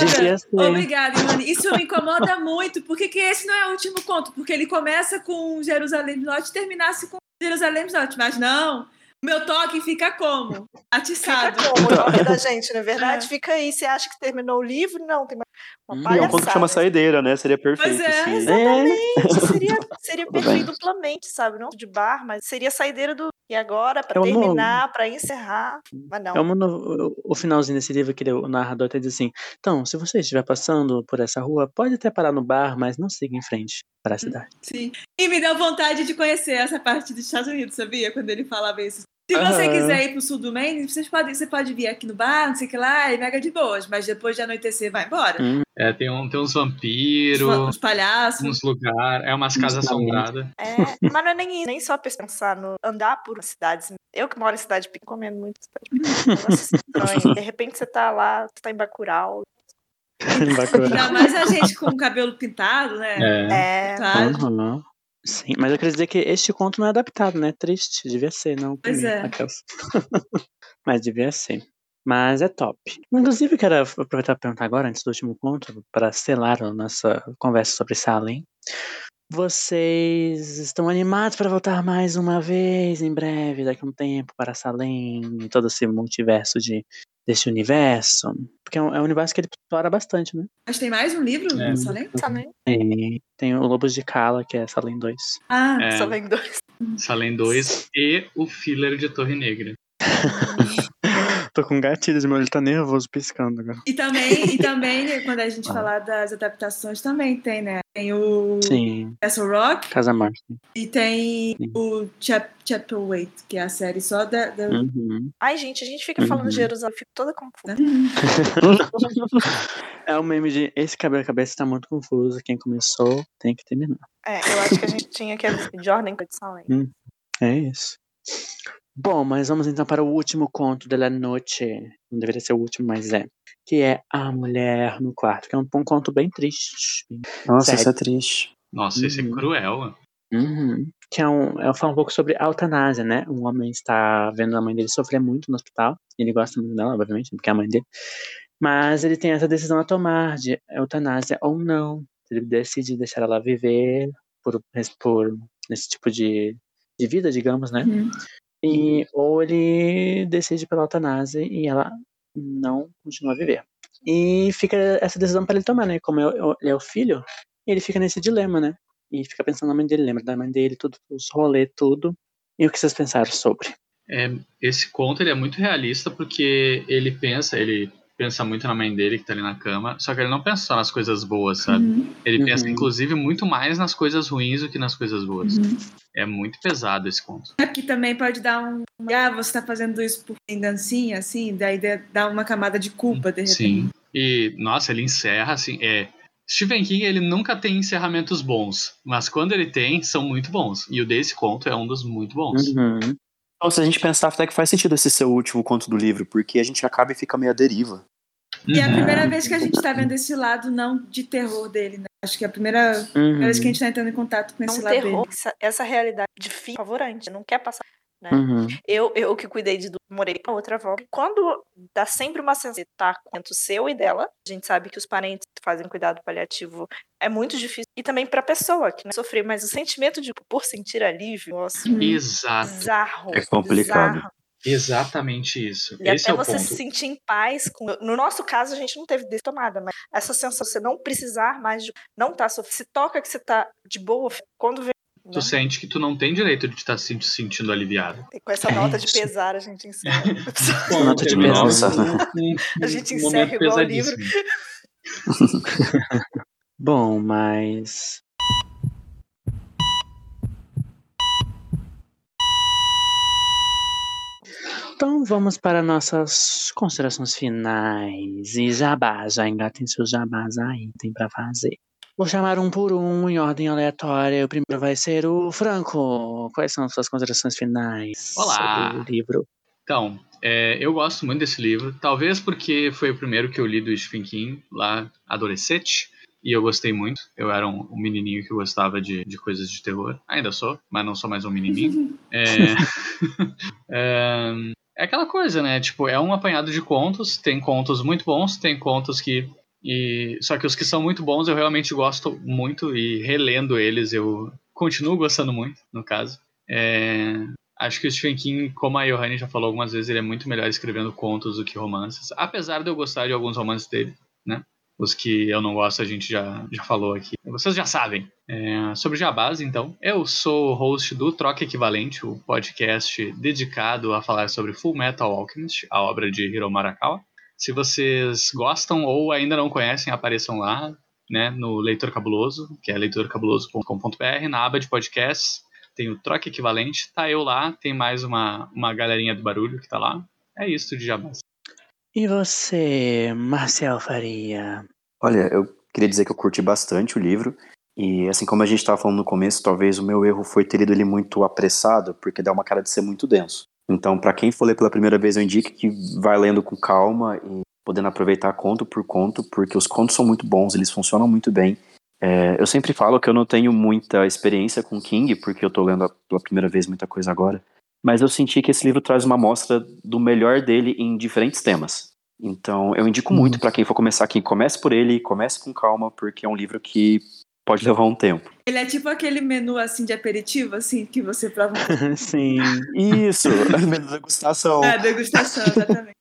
Speaker 3: Obrigada, Imani. Isso me incomoda muito, porque que esse não é o último conto, porque ele começa com Jerusalém do Norte e terminasse com Jerusalém do Norte. Mas não, meu toque fica como?
Speaker 4: Fica
Speaker 3: Atiçado.
Speaker 4: como o nome da gente, não é verdade? Fica aí. Você acha que terminou o livro? Não, tem mais uma
Speaker 2: Hum,
Speaker 1: E é um conto que chama Saideira, né? Seria perfeito.
Speaker 3: Pois é,
Speaker 1: se-
Speaker 4: Exatamente. Seria, seria
Speaker 1: bem.
Speaker 4: perfeito duplamente, sabe? Não de bar, mas seria saideira do. E agora, pra
Speaker 2: É uma-
Speaker 4: terminar, pra encerrar. Mas não.
Speaker 2: É uma no- o finalzinho desse livro que ele- o narrador até diz assim: Então, se você estiver passando por essa rua, pode até parar no bar, mas não siga em frente para a cidade.
Speaker 3: Sim. E me deu vontade de conhecer essa parte dos Estados Unidos, sabia? Quando ele falava isso. Se você
Speaker 2: Aham.
Speaker 3: quiser ir pro sul do Maine, vocês podem, você pode vir aqui no bar, não sei o que lá, e mega de boas, mas depois de anoitecer, vai embora.
Speaker 2: Hum,
Speaker 5: É, tem, um, tem uns
Speaker 3: Os,
Speaker 5: vampiros,
Speaker 3: os palhaços.
Speaker 5: uns lugares, é umas casas assombradas.
Speaker 4: É, mas não é nem, isso, nem só pensar no andar por cidades. Eu que moro em cidade pequena, comendo muito cidade pequena. De repente você tá lá, você tá em Bacurau.
Speaker 3: Ainda mais a gente com o cabelo pintado, né?
Speaker 5: É.
Speaker 4: É,
Speaker 3: Claro.
Speaker 2: Uhum. Sim, mas eu queria dizer que este conto não é adaptado, né? Triste, devia ser, não.
Speaker 3: Pois
Speaker 2: mim,
Speaker 3: é.
Speaker 2: aquelas. mas devia ser. Mas é top. Inclusive, quero aproveitar para perguntar agora, antes do último conto, para selar a nossa conversa sobre Salem. Vocês estão animados para voltar mais uma vez em breve, daqui a um tempo, para Salem, e todo esse multiverso de, desse universo? Porque é um, é um universo que ele explora bastante, né?
Speaker 3: Mas tem mais um livro,
Speaker 5: É.
Speaker 3: Salem?
Speaker 4: também.
Speaker 2: E tem o Lobos de Cala, que é Salem 2.
Speaker 3: Ah,
Speaker 5: É,
Speaker 4: vem dois.
Speaker 5: Salem 2 e o filler de Torre Negra.
Speaker 2: Tô com gatilhos, meu olho tá nervoso piscando agora.
Speaker 3: e também, e também, né, quando a gente falar das adaptações, também tem, né? Tem o
Speaker 2: Sim,
Speaker 3: Castle Rock
Speaker 2: Casa Morte.
Speaker 3: e tem
Speaker 2: Sim.
Speaker 3: o Chap Chapelwaite, que é a série só da. da...
Speaker 2: Uhum.
Speaker 4: Ai, gente, a gente fica falando de
Speaker 2: Uhum.
Speaker 4: Jerusalém, eu fico toda confusa.
Speaker 2: É o meme de esse quebra-cabeça tá muito confuso. Quem começou tem que terminar.
Speaker 4: É, eu acho que a gente tinha que avisar de ordem com a edição aí.
Speaker 2: É isso. Bom, mas vamos então para o último conto da noite. Não deveria ser o último, mas é. Que é A Mulher no Quarto, que é um, um conto bem triste.
Speaker 1: Nossa,
Speaker 2: Sério.
Speaker 1: isso é triste.
Speaker 5: Nossa, é
Speaker 2: Uhum.
Speaker 5: cruel.
Speaker 2: Uhum. Que é um, é fala um pouco sobre a eutanásia, né? Um homem está vendo a mãe dele sofrer muito no hospital. Ele gosta muito dela, obviamente, porque é a mãe dele. Mas ele tem essa decisão a tomar de eutanásia ou não. Ele decide deixar ela viver por, por esse tipo de, de vida, digamos, né?
Speaker 3: Uhum.
Speaker 2: E, ou ele decide pela eutanásia e ela não continua a viver. E fica essa decisão para ele tomar, né? Como é o- ele é o filho, ele fica nesse dilema, né? E fica pensando na mãe dele, lembra da mãe dele, tudo, os rolês, tudo. E o que vocês pensaram sobre?
Speaker 5: É, esse conto ele é muito realista porque ele pensa, ele pensa muito na mãe dele que tá ali na cama, só que ele não pensa só nas coisas boas, sabe?
Speaker 3: Uhum.
Speaker 5: Ele
Speaker 2: Uhum.
Speaker 5: pensa, inclusive, muito mais nas coisas ruins do que nas coisas boas.
Speaker 3: Uhum.
Speaker 5: É muito pesado esse conto.
Speaker 3: É porque também pode dar um. Ah, você tá fazendo isso por vingancinha, assim, daí dá- dá uma camada de culpa, de repente.
Speaker 5: Sim. E, nossa, ele encerra assim. É, Stephen King, ele nunca tem encerramentos bons, mas quando ele tem, são muito bons. E o desse conto é um dos muito bons.
Speaker 2: Uhum.
Speaker 1: Então, se a gente pensar, até que faz sentido esse ser o último conto do livro, porque a gente acaba e fica meio à deriva.
Speaker 3: E é a
Speaker 5: Uhum.
Speaker 3: primeira vez que a gente tá vendo esse lado não de terror dele, né? Acho que é a primeira,
Speaker 2: Uhum.
Speaker 3: primeira vez que a gente tá entrando em contato com
Speaker 4: É
Speaker 3: esse
Speaker 4: um
Speaker 3: lado
Speaker 4: terror,
Speaker 3: dele.
Speaker 4: essa, essa realidade de filho favorante, não quer passar. Né?
Speaker 2: Uhum.
Speaker 4: Eu, eu que cuidei de morei com a outra avó. Quando dá sempre uma sensação de estar com o seu e dela, a gente sabe que os parentes que fazem cuidado paliativo é muito difícil. E também pra pessoa que não sofrer, mas o sentimento de por sentir alívio, nossa,
Speaker 3: Uhum.
Speaker 5: Exato.
Speaker 4: bizarro.
Speaker 1: É complicado.
Speaker 4: bizarro.
Speaker 5: Exatamente isso.
Speaker 4: E
Speaker 5: Esse
Speaker 4: até
Speaker 5: é o
Speaker 4: você
Speaker 5: ponto.
Speaker 4: se sentir em paz com. No nosso caso, a gente não teve desse tomada, mas essa sensação de você não precisar mais de. Não tá sofrendo. Se toca que você tá de boa, quando vem.
Speaker 5: Tu
Speaker 4: né?
Speaker 5: sente que tu não tem direito de estar se sentindo aliviado.
Speaker 4: Com essa
Speaker 2: É
Speaker 4: nota de pesar, a gente encerra.
Speaker 2: Nota de pesar.
Speaker 5: um- um-
Speaker 4: A gente
Speaker 5: um
Speaker 4: encerra igual o
Speaker 5: pesadíssimo.
Speaker 2: Bom, mas. Então vamos para nossas considerações finais. E jabá, já engatem seus jabás aí, tem pra fazer. Vou chamar um por um em ordem aleatória. O primeiro vai ser o Franco. Quais são as suas considerações finais
Speaker 5: Olá.
Speaker 2: sobre o livro?
Speaker 5: Então, é, eu gosto muito desse livro, talvez porque foi o primeiro que eu li do Stephen King, lá adolescente, e eu gostei muito. Eu era um, um menininho que gostava de, de coisas de terror, ainda sou, mas não sou mais um menininho. É, é, é aquela coisa, né? Tipo, é um apanhado de contos, tem contos muito bons, tem contos que. E, só que os que são muito bons eu realmente gosto muito e relendo eles eu continuo gostando muito, no caso. É, acho que o Stephen King, como a Johanny já falou algumas vezes, ele é muito melhor escrevendo contos do que romances. Apesar de eu gostar de alguns romances dele, né? Os que eu não gosto a gente já, já falou aqui. Vocês já sabem. É, sobre Jabás, então. Eu sou o host do Troca Equivalente, o podcast dedicado a falar sobre Full Metal Alchemist, a obra de Hiro Marakawa. Se vocês gostam ou ainda não conhecem, apareçam lá, né, no Leitor Cabuloso, que é leitorcabuloso.com.br, na aba de podcasts. Tem o Troca Equivalente, tá eu lá, tem mais uma, uma galerinha do barulho que tá lá. É isso de Jabás.
Speaker 2: E você, Marcel Faria?
Speaker 1: Olha, eu queria dizer que eu curti bastante o livro. E assim como a gente estava falando no começo, talvez o meu erro foi ter lido ele muito apressado, porque dá uma cara de ser muito denso. Então, para quem for ler pela primeira vez, eu indico que vai lendo com calma e podendo aproveitar conto por conto, porque os contos são muito bons, eles funcionam muito bem. É, eu sempre falo que eu não tenho muita experiência com King, porque eu tô lendo pela primeira vez muita coisa agora, mas eu senti que esse livro traz uma amostra do melhor dele em diferentes temas. Então, eu indico muito para quem for começar aqui, comece por ele, comece com calma, porque é um livro que pode levar um tempo.
Speaker 3: Ele é tipo aquele menu assim de aperitivo, assim, que você prova.
Speaker 2: Sim.
Speaker 1: Isso, menu degustação.
Speaker 3: É, degustação, exatamente.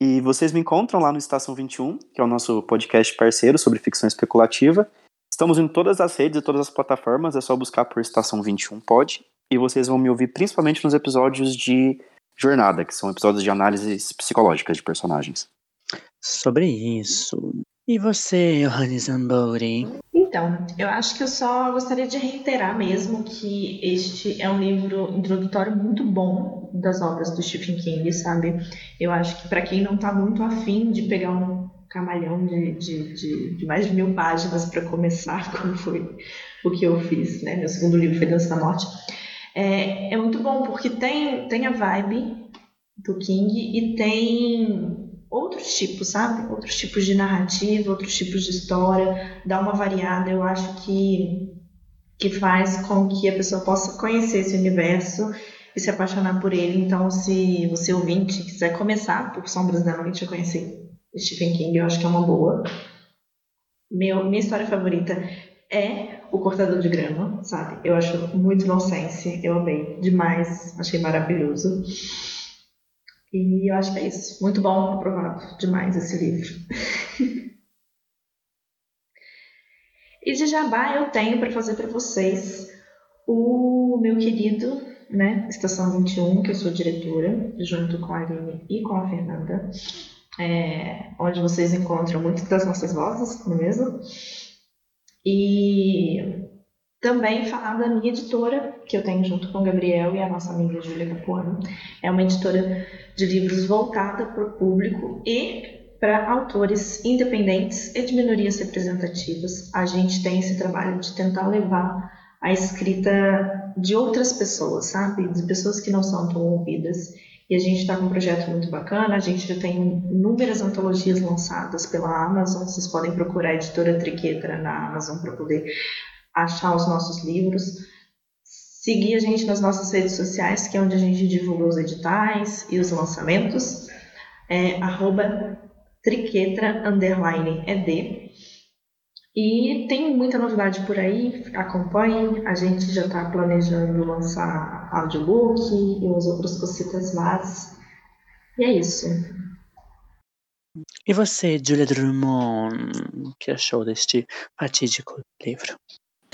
Speaker 1: E vocês me encontram lá no Estação 21, que é o nosso podcast parceiro sobre ficção especulativa. Estamos em todas as redes e todas as plataformas, é só buscar por Estação 21 Pod. E vocês vão me ouvir principalmente nos episódios de Jornada, que são episódios de análises psicológicas de personagens.
Speaker 2: Sobre isso. E você, Johannes Zambori?
Speaker 4: Então, eu acho que eu só gostaria de reiterar mesmo que este é um livro introdutório muito bom das obras do Stephen King, sabe? Eu acho que para quem não tá muito afim de pegar um camalhão de, de, de, de mais de mil páginas para começar, como foi o que eu fiz, né? Meu segundo livro foi Dança da Morte. É, é muito bom porque tem, tem a vibe do King e tem outros tipos, sabe? Outros tipos de narrativa, outros tipos de história, dá uma variada. Eu acho que, que faz com que a pessoa possa conhecer esse universo e se apaixonar por ele. Então, se você ouvinte quiser começar por Sombras da Noite a conhecer Stephen King, eu acho que é uma boa. Meu, minha história favorita é O Cortador de Grama, sabe? Eu acho muito nonsense, eu amei demais, achei maravilhoso. E eu acho que é isso. Muito bom, aprovado demais esse livro. e de jabá eu tenho para fazer para vocês o meu querido, né, Estação 21, que eu sou diretora, junto com a Aline e com a Fernanda, é, onde vocês encontram muitas das nossas vozes, não é mesmo? E também falar da minha editora, que eu tenho junto com o Gabriel e a nossa amiga Júlia Capuano. É uma editora de livros voltada para o público e para autores independentes e de minorias representativas. A gente tem esse trabalho de tentar levar a escrita de outras pessoas, sabe? De pessoas que não são tão ouvidas. E a gente está com um projeto muito bacana, a gente já tem inúmeras antologias lançadas pela Amazon, vocês podem procurar a editora Triquetra na Amazon para poder achar os nossos livros. Seguir a gente nas nossas redes sociais, que é onde a gente divulga os editais e os lançamentos. É arroba triquetra underline ed. E tem muita novidade por aí, acompanhem. A gente já está planejando lançar audiobook e umas outras cositas mais. E é isso.
Speaker 2: E você, Julia Drummond, que achou deste fatídico livro?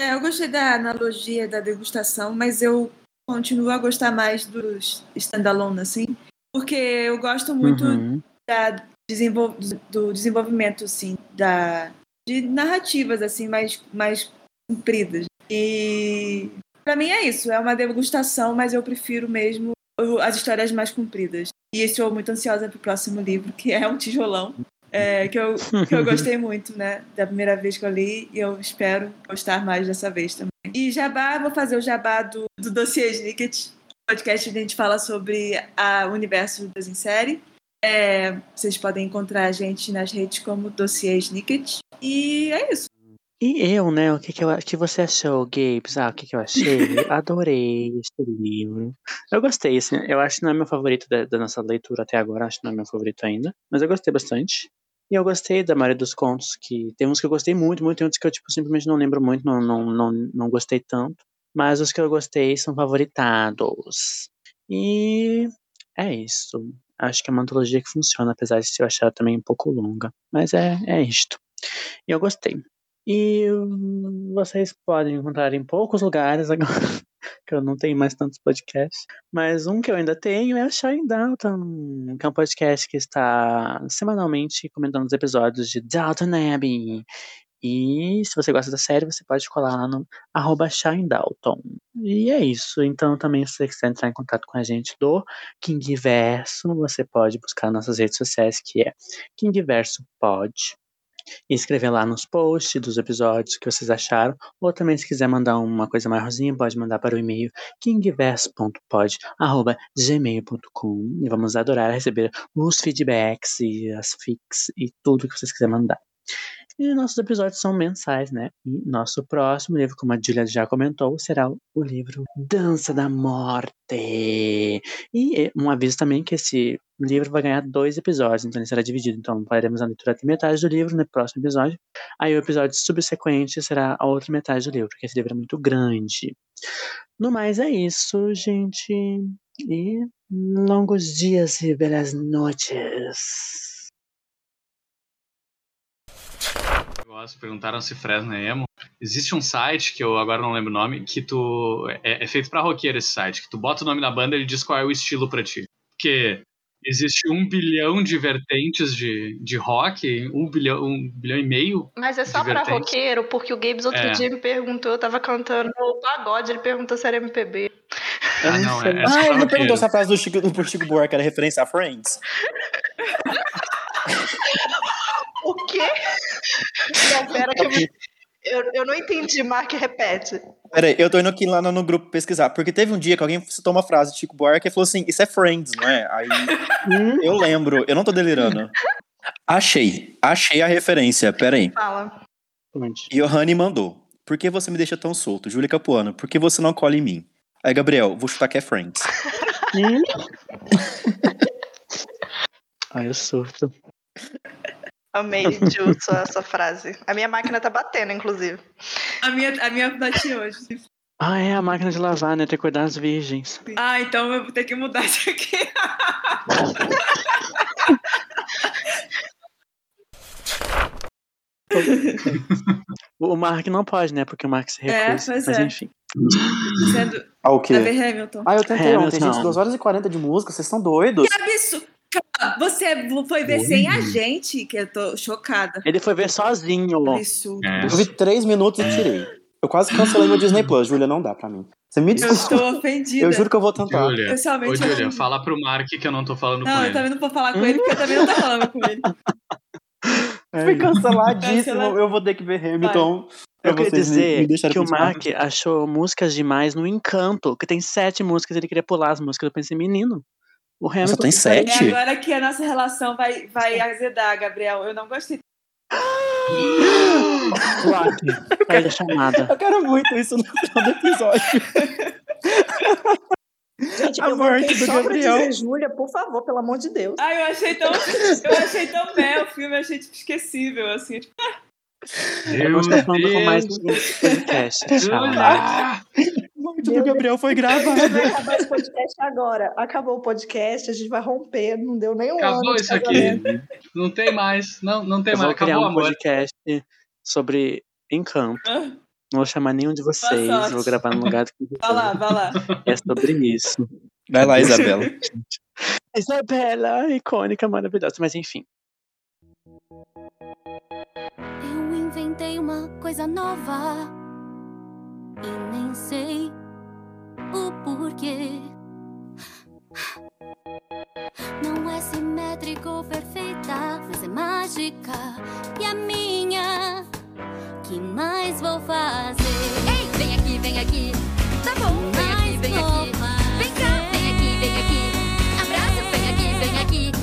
Speaker 3: É, eu gostei da analogia da degustação, mas eu continuo a gostar mais dos standalone, assim, porque eu gosto muito
Speaker 2: Uhum.
Speaker 3: da desenvol- do desenvolvimento, assim, da, de narrativas, assim, mais, mais compridas. E para mim é isso, é uma degustação, mas eu prefiro mesmo as histórias mais compridas. E estou muito ansiosa para o próximo livro, que é um tijolão, é, que, eu, que eu gostei muito, né? Da primeira vez que eu li, e eu espero gostar mais dessa vez também. E jabá, vou fazer o jabá do, do dossiê Snicket. podcast onde a gente fala sobre a- o universo do Deus em série. É, vocês podem encontrar a gente nas redes como Dossiê Snicket. E é isso.
Speaker 2: E eu, né? O que, que, eu, que você achou, Gabes? Ah, o que, que eu achei? Adorei este livro. Eu gostei, assim. Eu acho que não é meu favorito da, da nossa leitura até agora. Acho que não é meu favorito ainda. Mas eu gostei bastante. E eu gostei da maioria dos contos, que tem uns que eu gostei muito, muito, tem outros que eu, tipo, simplesmente não lembro muito, não, não, não, não gostei tanto. Mas os que eu gostei são favoritados. E é isso. Acho que é uma antologia que funciona, apesar de eu achar também um pouco longa. Mas é, é isto. E eu gostei. E vocês podem encontrar em poucos lugares agora, que eu não tenho mais tantos podcasts. Mas um que eu ainda tenho é o Shine Dalton, que é um podcast que está semanalmente comentando os episódios de Dalton Abbey. E se você gosta da série, você pode colar lá no arroba Dalton. E é isso. Então também se você quiser entrar em contato com a gente do King Verso, você pode buscar nossas redes sociais, que é King Verso Pod e escrever lá nos posts dos episódios que vocês acharam, ou também se quiser mandar uma coisa maiorzinha, pode mandar para o e-mail kingverso.pod@gmail.com e vamos adorar receber os feedbacks e as fics e tudo que vocês quiserem mandar. E nossos episódios são mensais, né? E nosso próximo livro, como a Julia já comentou, será o livro Dança da Morte. E um aviso também que esse livro vai ganhar dois episódios, então ele será dividido. Então faremos a leitura até metade do livro no próximo episódio. Aí o episódio subsequente será a outra metade do livro, porque esse livro é muito grande. No mais é isso, gente. E longos dias e belas noites.
Speaker 5: Perguntaram se Fresno é emo. Existe um site que eu agora não lembro o nome, que tu. É, é feito pra roqueiro esse site, que tu bota o nome da banda e ele diz qual é o estilo pra ti. Porque existe um bilhão de vertentes de, de rock, um bilhão, um bilhão e meio.
Speaker 4: Mas é só pra
Speaker 5: Divertente.
Speaker 4: roqueiro, porque o Gabes outro
Speaker 5: É.
Speaker 4: dia me perguntou, eu tava cantando pagode, ele perguntou se era MPB.
Speaker 5: Ah, não, é, é
Speaker 1: Ah, ele não perguntou se a frase do Chico, do Chico Buarque era referência a Friends.
Speaker 4: O quê? Não, pera que eu, me- eu, eu não entendi, Mark, repete.
Speaker 1: Peraí, eu tô indo aqui lá no, no grupo pesquisar, porque teve um dia que alguém citou uma frase de Chico Buarque e falou assim, isso é Friends, não é? Aí eu lembro, eu não tô delirando. Achei, achei a referência, peraí.
Speaker 4: Fala.
Speaker 1: Johanny mandou, por que você me deixa tão solto? Júlia Capuano, por que você não cola em mim? Aí, Gabriel, vou chutar que é Friends.
Speaker 2: Hum? Ai, eu surto.
Speaker 4: Amei, Ju, sua, sua frase. A minha máquina tá batendo, inclusive.
Speaker 3: A minha, a minha bati hoje.
Speaker 2: Ah, é a máquina de lavar, né? Ter que cuidar das virgens.
Speaker 3: Ah, então eu vou ter que mudar isso aqui.
Speaker 2: O Mark não pode, né? Porque o Mark se
Speaker 3: É,
Speaker 2: recusa.
Speaker 3: pois
Speaker 2: mas
Speaker 3: é.
Speaker 2: enfim.
Speaker 3: Sendo
Speaker 1: Ah, o quê?
Speaker 3: David Hamilton.
Speaker 1: Ah, eu tentei
Speaker 2: É,
Speaker 1: ontem, gente, 2 horas e 40 de música, vocês estão doidos?
Speaker 3: Que absurdo! Você foi ver sem a gente, que eu tô chocada.
Speaker 2: Ele foi ver sozinho.
Speaker 3: Absurdo.
Speaker 5: É.
Speaker 1: Eu vi 3 minutos e tirei. Eu quase cancelei meu Disney Plus, Júlia, não dá pra mim. Você me
Speaker 3: Eu
Speaker 1: desculpa.
Speaker 3: estou ofendida.
Speaker 1: Eu juro que eu vou tentar.
Speaker 5: Júlia,
Speaker 3: Pessoalmente,
Speaker 5: ô
Speaker 3: eu
Speaker 5: Júlia,
Speaker 3: não-
Speaker 5: fala pro Mark que eu não tô falando
Speaker 3: Não,
Speaker 5: com
Speaker 3: eu
Speaker 5: ele.
Speaker 3: também não vou falar com ele, porque eu também não tô falando com ele.
Speaker 1: Fui canceladíssimo,
Speaker 3: Cancelado.
Speaker 1: eu vou ter que ver Hamilton.
Speaker 2: Eu queria dizer que o. Mark achou músicas demais no Encanto, que tem sete músicas, ele queria pular as músicas. Eu pensei, menino, o Hamilton.
Speaker 1: tem
Speaker 3: É
Speaker 1: sete?
Speaker 3: agora que a nossa relação vai, vai azedar, Gabriel. Eu não gostei.
Speaker 2: Bloque, sai da chamada.
Speaker 1: Eu quero muito isso no final do episódio.
Speaker 4: Gente,
Speaker 1: A
Speaker 4: eu
Speaker 1: morte do
Speaker 4: só
Speaker 1: Gabriel.
Speaker 4: Júlia, por favor, pelo amor de Deus.
Speaker 3: Ah, eu achei tão. Eu achei tão bem o filme, eu achei tipo, esquecível, assim. Tipo,
Speaker 2: Eu vou estar falando com mais um podcast. Tchau.
Speaker 1: Morte do Gabriel foi gravada.
Speaker 4: Vai acabar esse podcast agora. Acabou o podcast, a gente vai romper, não deu nem um ano.
Speaker 5: Acabou
Speaker 4: de
Speaker 5: isso aqui. Não tem mais. Não, não tem
Speaker 2: Eu
Speaker 5: mais.
Speaker 2: vou criar
Speaker 5: Acabou o
Speaker 2: um
Speaker 5: amor.
Speaker 2: podcast sobre Encanto.
Speaker 3: Ah.
Speaker 2: Não vou chamar nenhum de vocês, vou gravar no lugar do que
Speaker 3: vai lá, vai lá.
Speaker 2: é sobre isso.
Speaker 1: Vai lá, Isabela.
Speaker 2: Isabela, icônica, maravilhosa, mas enfim.
Speaker 7: Eu inventei uma coisa nova e nem sei o porquê. Não é simétrica ou perfeita, mas é mágica. E a minha, que mais vou fazer? Ei, vem aqui, vem aqui. Tá bom, vem aqui, vem aqui. Vem cá, vem aqui, vem aqui. Abraço, vem aqui, vem aqui.